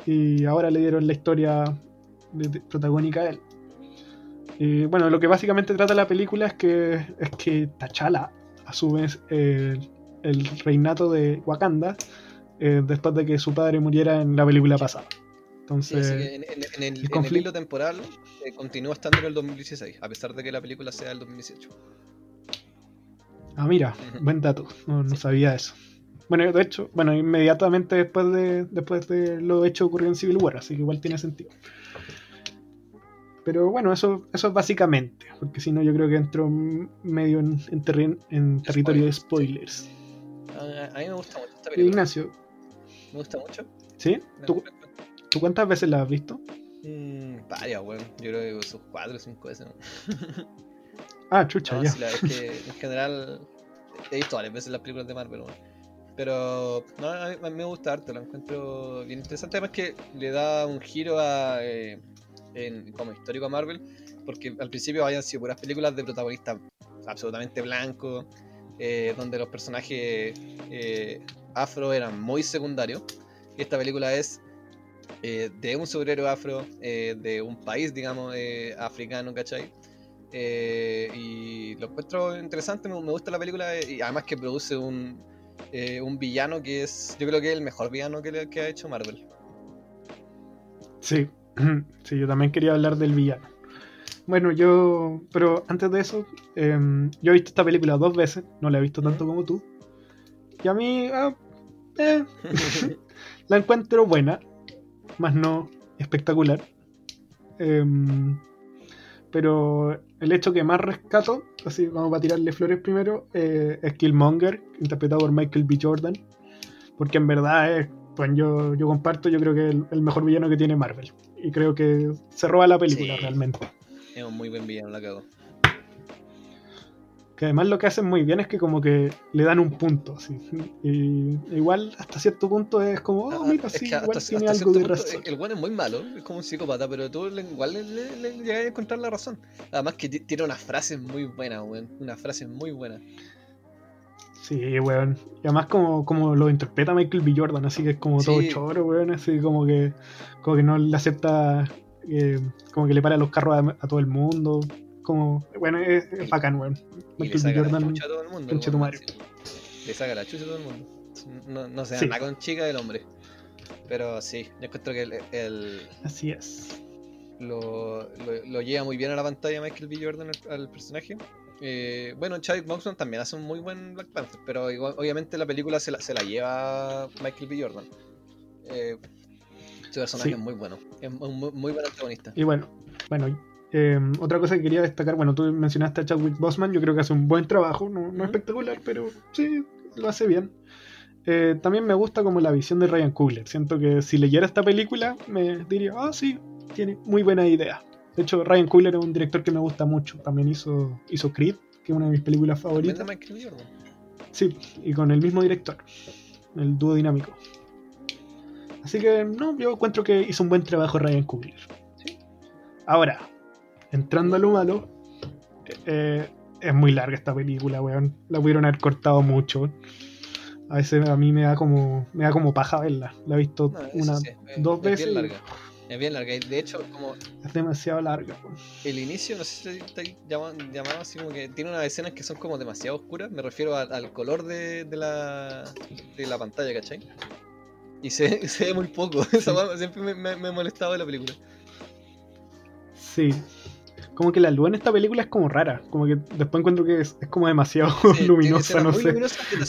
S1: Y ahora le dieron la historia de- de- protagónica a él. Y bueno, lo que básicamente trata la película es que, es que T'Challa, asume eh, el reinato de Wakanda eh, después de que su padre muriera en la película pasada. Entonces,
S2: Sí, en, en- en el,
S1: el
S2: en el
S1: conflicto-
S2: hilo temporal eh, continúa estando en el 2016, a pesar de que la película sea del 2018.
S1: ah, mira, buen dato, no, no
S2: Sí.
S1: sabía eso. Bueno, de hecho, bueno, inmediatamente después de, después de lo hecho ocurrió en Civil War, así que igual tiene sentido. Pero bueno, eso, eso es básicamente, porque si no yo creo que entro medio en, en, terren- en territorio de spoilers.
S2: A, a mí me gusta mucho esta
S1: Eh,
S2: película.
S1: Ignacio,
S2: Me gusta mucho.
S1: ¿sí? ¿Tú, tú cuántas veces la has visto?
S2: Mm, varias, weón. Yo creo que sus cuatro o cinco veces. ¿no?
S1: Ah, chucha,
S2: No,
S1: ya.
S2: sí, la- es que en [laughs] general he visto varias veces las películas de Marvel, weón. Pero no, a mí, a mí me gusta harto, lo encuentro bien interesante. Además que le da un giro a, eh, en- como histórico a Marvel, porque al principio habían sido puras películas de protagonistas absolutamente blancos, eh, donde los personajes eh, afro eran muy secundarios. Y esta película es eh, de un superhéroe afro, eh, de un país, digamos, eh, africano, ¿cachai? Y lo encuentro interesante, me, me gusta la película y además que produce un, un villano que es, yo creo que es el mejor villano que ha hecho Marvel.
S1: Sí, [clears throat] sí, yo también quería hablar del villano. Bueno, yo, pero antes de eso, em, yo he visto esta película dos veces, no la he visto tanto como tú. Y a mí, ah, eh, [laughs] la encuentro buena, más no espectacular. Em, pero el hecho que más rescato, así como para tirarle flores primero, eh, es Killmonger, interpretado por Michael B. Jordan. Porque en verdad es, pues yo, yo comparto, yo creo que es el, el mejor villano que tiene Marvel. Y creo que se roba la película
S2: Sí.
S1: realmente.
S2: es un muy buen villano, la cago.
S1: Que además lo que hacen muy bien es que como que le dan un punto, así. Y igual hasta cierto punto es como, oh,
S2: Ah,
S1: mira,
S2: es
S1: sí, igual
S2: hasta,
S1: tiene
S2: hasta
S1: algo de razón.
S2: El bueno es muy malo, es como un psicópata, pero tú igual le, le, le llegas a encontrar la razón. Además que ti- tiene unas frases muy buenas, weón. Unas frases muy buenas.
S1: Sí, weón. Y además como, como lo interpreta Michael B. Jordan, así que es como todo
S2: Sí.
S1: choro, weón. Así como que, como que no le acepta, eh, como que le para los carros a, a todo el mundo. Como, bueno, es, es bacán, weón. Michael B.
S2: saca la
S1: Jordan.
S2: chucha a todo el mundo.
S1: conche tu madre.
S2: Le saca la chucha a todo el mundo. No, no se
S1: Sí.
S2: anda con chica del hombre. Pero sí, yo encuentro que el, el-
S1: Así es.
S2: lo, lo, lo lleva muy bien a la pantalla Michael B. Jordan al, al personaje. Eh, bueno, Chadwick Boseman también hace un muy buen Black Panther, pero igual- obviamente la película se la, se la lleva Michael B. Jordan. Eh, su personaje
S1: Sí.
S2: es muy bueno, es un muy, muy buen antagonista.
S1: Y bueno, bueno, eh, otra cosa que quería destacar, bueno, tú mencionaste a Chadwick Boseman, yo creo que hace un buen trabajo, no, no espectacular, pero sí, lo hace bien. Eh, también me gusta como la visión de Ryan Coogler. Siento que si leyera esta película me diría, ah, sí, tiene muy buena idea. De hecho, Ryan Coogler es un director que me gusta mucho. También hizo, hizo Creed, que es una de mis películas favoritas. Sí, y con el mismo director, el dúo dinámico. Así que, no, yo encuentro que hizo un buen trabajo Ryan Coogler.
S2: Sí.
S1: Ahora, entrando a lo malo, eh, es muy larga esta película, weón. La pudieron haber cortado mucho. A veces a mí me da como, me da como paja verla. La he visto
S2: No,
S1: una,
S2: sí, es-
S1: dos
S2: es
S1: veces.
S2: bien larga. Es bien larga. De hecho, como
S1: Es demasiado larga, weón.
S2: el inicio, no sé si está llamado, llamado así como que tiene unas escenas que son como demasiado oscuras. Me refiero a- al color de, de, la, de la pantalla, ¿cachai? Y se, [laughs] se ve muy poco. [laughs] Siempre me, me, me ha molestado de la película.
S1: Sí. Como que la luz en esta película es como rara. Como que después encuentro que es, es como demasiado [laughs] luminosa, no sé.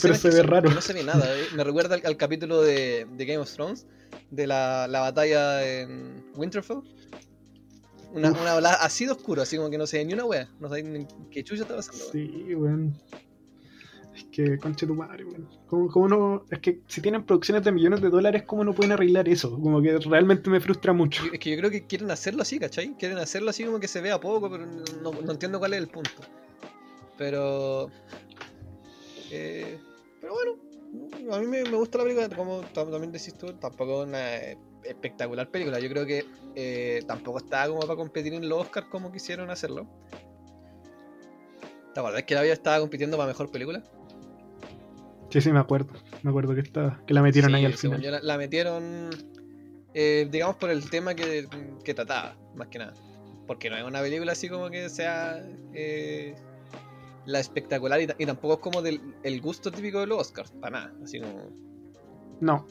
S1: pero se ve raro.
S2: No se ve nada. eh. Me recuerda al, al capítulo de, de Game of Thrones, de la, la batalla en Winterfell. Una, una así de oscuro, así como que no se ve ni una wea. No sé ni qué chucha está pasando.
S1: Sí, weón. Es que, conche tu madre, weón. ¿Cómo, cómo no? Es que si tienen producciones de millones de dólares, ¿cómo no pueden arreglar eso? Como que realmente me frustra mucho.
S2: Es que yo creo que quieren hacerlo así, ¿cachai? Quieren hacerlo así como que se vea poco, pero no, entiendo cuál es el punto. Pero. eh, pero bueno, a mí me, gusta la película, como tam- también decís tú, tampoco es una espectacular película. Yo creo que eh, tampoco estaba como para competir en los Oscars como quisieron hacerlo. ¿Te acuerdas que la vida estaba compitiendo para mejor película?
S1: Sí, sí, me acuerdo. Me acuerdo que, está, que la metieron
S2: Sí,
S1: ahí al final.
S2: yo la, la metieron, eh, digamos, por el tema que, que trataba, más que nada. Porque no es una película así como que sea eh, la espectacular y, ta- y tampoco es como del el gusto típico de los Oscars, para nada. Así como.
S1: No.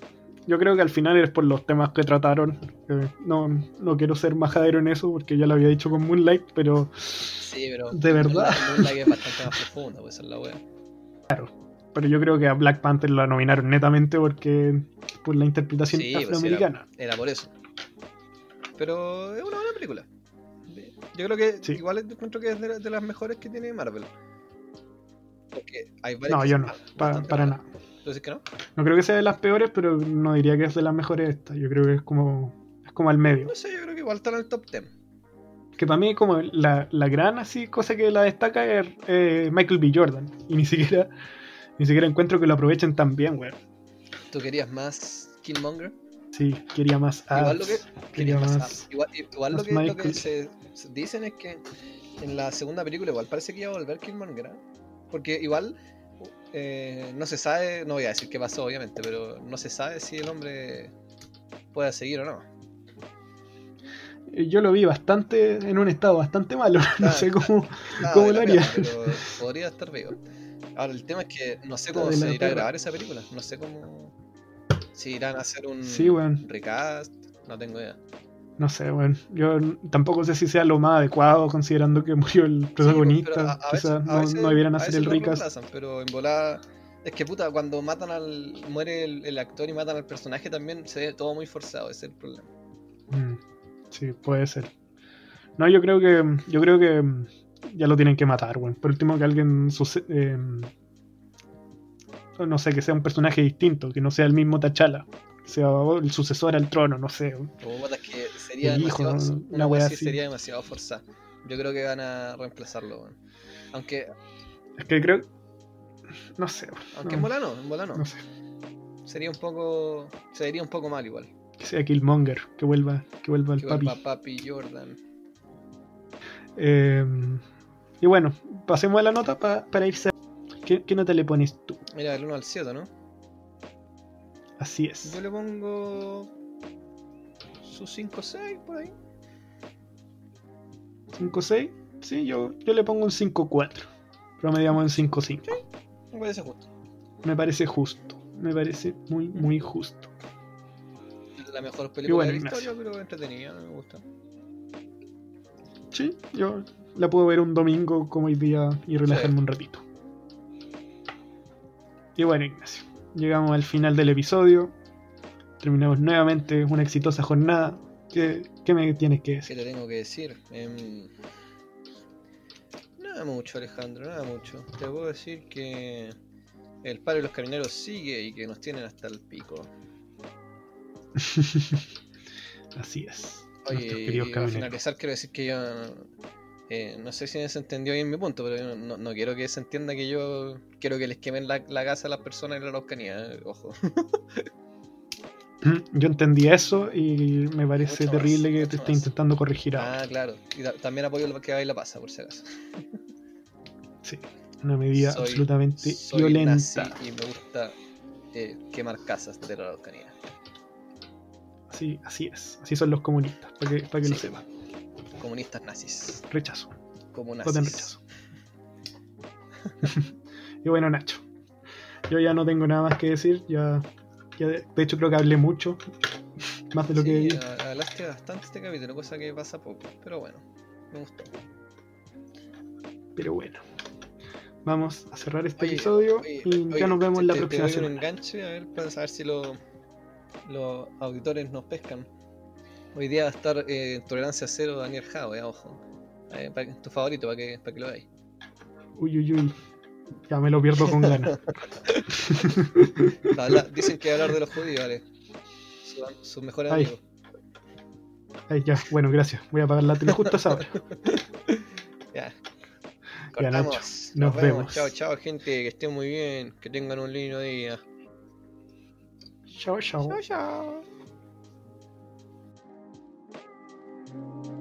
S1: Yo creo que al final es por los temas que trataron. Eh, no, no quiero ser majadero en eso porque ya lo había dicho con Moonlight, pero
S2: Sí, pero.
S1: De verdad.
S2: Que es bastante más profunda, pues es la wea.
S1: Pero yo creo que a Black Panther la nominaron netamente porque por la interpretación
S2: Sí, pues,
S1: afroamericana.
S2: Era por eso. Pero es una buena película. Yo creo que
S1: Sí.
S2: igual encuentro que es de, la- de las mejores que tiene Marvel. Porque hay varias
S1: No, yo no, para
S2: buenas.
S1: nada.
S2: ¿Tú decís que no?
S1: No creo que sea de las peores, pero no diría que es de las mejores esta. Yo creo que es como es como al medio.
S2: No sé, yo creo que igual está en el top 10.
S1: Que para mí como la, la gran así cosa que la destaca es eh, Michael B. Jordan. Y ni siquiera ni siquiera encuentro que lo aprovechen tan bien, weón.
S2: ¿Tú querías más Killmonger?
S1: Sí, quería más
S2: Igual lo que-
S1: quería
S2: más
S1: más...
S2: Abs. Igual, lo que, lo que
S1: Michael.
S2: se, se dicen es que en la segunda película igual parece que iba a volver Killmonger. ¿eh? Porque igual eh, no se sabe, no voy a decir qué pasó obviamente, pero no se sabe si el hombre puede seguir o no.
S1: Yo lo vi bastante en un estado bastante malo. [laughs] No sé cómo... ¿Cómo lo haría?
S2: Pero podría estar vivo. Ahora, el tema es que no sé cómo se irá a grabar esa película. No sé cómo. Si irán a hacer un
S1: Sí, weón.
S2: recast. No tengo idea.
S1: No sé, weón. Yo tampoco sé si sea lo más adecuado considerando que [laughs] murió el protagonista.
S2: Sí,
S1: Quizás no, no debieran hacer el recast.
S2: pero en volada. Es que puta, cuando matan al. muere el, el actor y matan al personaje también se ve todo muy forzado, ese es el problema.
S1: Mm, Sí, puede ser. No, yo creo que. Yo creo que ya lo tienen que matar, weón. Por último, que alguien eh, no sé, que sea un personaje distinto, que no sea el mismo T'Challa. Que sea el sucesor al trono, no sé.
S2: puta, es que sería
S1: El hijo,
S2: demasiado.
S1: ¿no?
S2: una
S1: Una
S2: wea
S1: wea
S2: así
S1: así.
S2: sería demasiado forzada. Yo creo que van a reemplazarlo, weón. Aunque.
S1: Es que creo. No sé, weón.
S2: Aunque
S1: No,
S2: en bola no, en bola no.
S1: no sé.
S2: Sería un poco. Se vería un poco mal igual.
S1: Que sea Killmonger, que vuelva, que vuelva el
S2: Que
S1: papi.
S2: vuelva Papi Jordan.
S1: Eh, y bueno, pasemos a la nota pa- para irse. ¿Qué, qué nota le pones tú?
S2: Mira, del 1 al 7, ¿no?
S1: Así es.
S2: Yo le pongo. Sus 5 6 por ahí.
S1: 5-6. Sí, yo, yo le pongo un 5-4. Promediamos en 5-5.
S2: Me parece justo.
S1: Me parece justo. Me parece muy, muy justo.
S2: La mejor película
S1: bueno,
S2: de la
S1: Ignacio.
S2: historia, pero entretenida, me gusta.
S1: Sí, yo la puedo ver un domingo como hoy día y relajarme
S2: Sí.
S1: un ratito. Y bueno, Ignacio, llegamos al final del episodio. Terminamos nuevamente una exitosa jornada. ¿Qué, qué me tienes que
S2: ¿Qué
S1: decir?
S2: te tengo que decir? Em, nada mucho, Alejandro, nada mucho. Te puedo decir que el paro de los camineros sigue y que nos tienen hasta el pico. [laughs]
S1: Así es.
S2: Oye, y
S1: camioneros.
S2: finalizar quiero decir que yo eh, no sé si se entendió bien mi punto, pero no, no quiero que se entienda que yo quiero que les quemen la, la casa a las personas en la Araucanía, eh, ojo.
S1: Yo entendí eso y me parece
S2: Mucho más,
S1: terrible que te esté intentando corregir ahora.
S2: Ah, claro. Y ta- también apoyo lo que haga y la pasa, por si acaso.
S1: Sí, una medida
S2: Soy-
S1: absolutamente
S2: Soy
S1: violenta.
S2: nazi y me gusta eh, quemar casas de la Araucanía.
S1: Sí, así es. Así son los comunistas, para que, para que lo sepan.
S2: Comunistas nazis.
S1: Rechazo.
S2: Como nazis.
S1: Voten rechazo. [laughs] y bueno, Nacho. Yo ya no tengo nada más que decir. Ya, ya de, de hecho, creo que hablé mucho. [laughs] Más de lo que.
S2: Sí, a- hablaste bastante este capítulo, cosa que pasa poco. Pero bueno, me gustó.
S1: Pero bueno. Vamos a cerrar este
S2: Oye,
S1: episodio
S2: oye,
S1: y
S2: oye,
S1: ya nos vemos la
S2: te- te
S1: próxima
S2: doy un
S1: semana.
S2: enganche, a ver, para saber si lo- los auditores nos pescan. Hoy día va a estar eh, Tolerancia Cero Daniel Jao, eh, ojo. Eh, tu favorito, para que, para que lo veáis.
S1: Uy, uy, uy. Ya me lo pierdo con ganas. [laughs]
S2: Dicen que hablar de los judíos, vale. Su- Sus mejores amigos.
S1: Ay, ya, bueno, gracias. Voy a apagar la tele justo a esa hora. [laughs]
S2: Ya.
S1: Ya, Nacho,
S2: Cortamos.
S1: nos vemos.
S2: Chao, chao, gente. Que estén muy bien. Que tengan un lindo día.
S1: Chao, chao.
S2: Chao, chao. Thank you.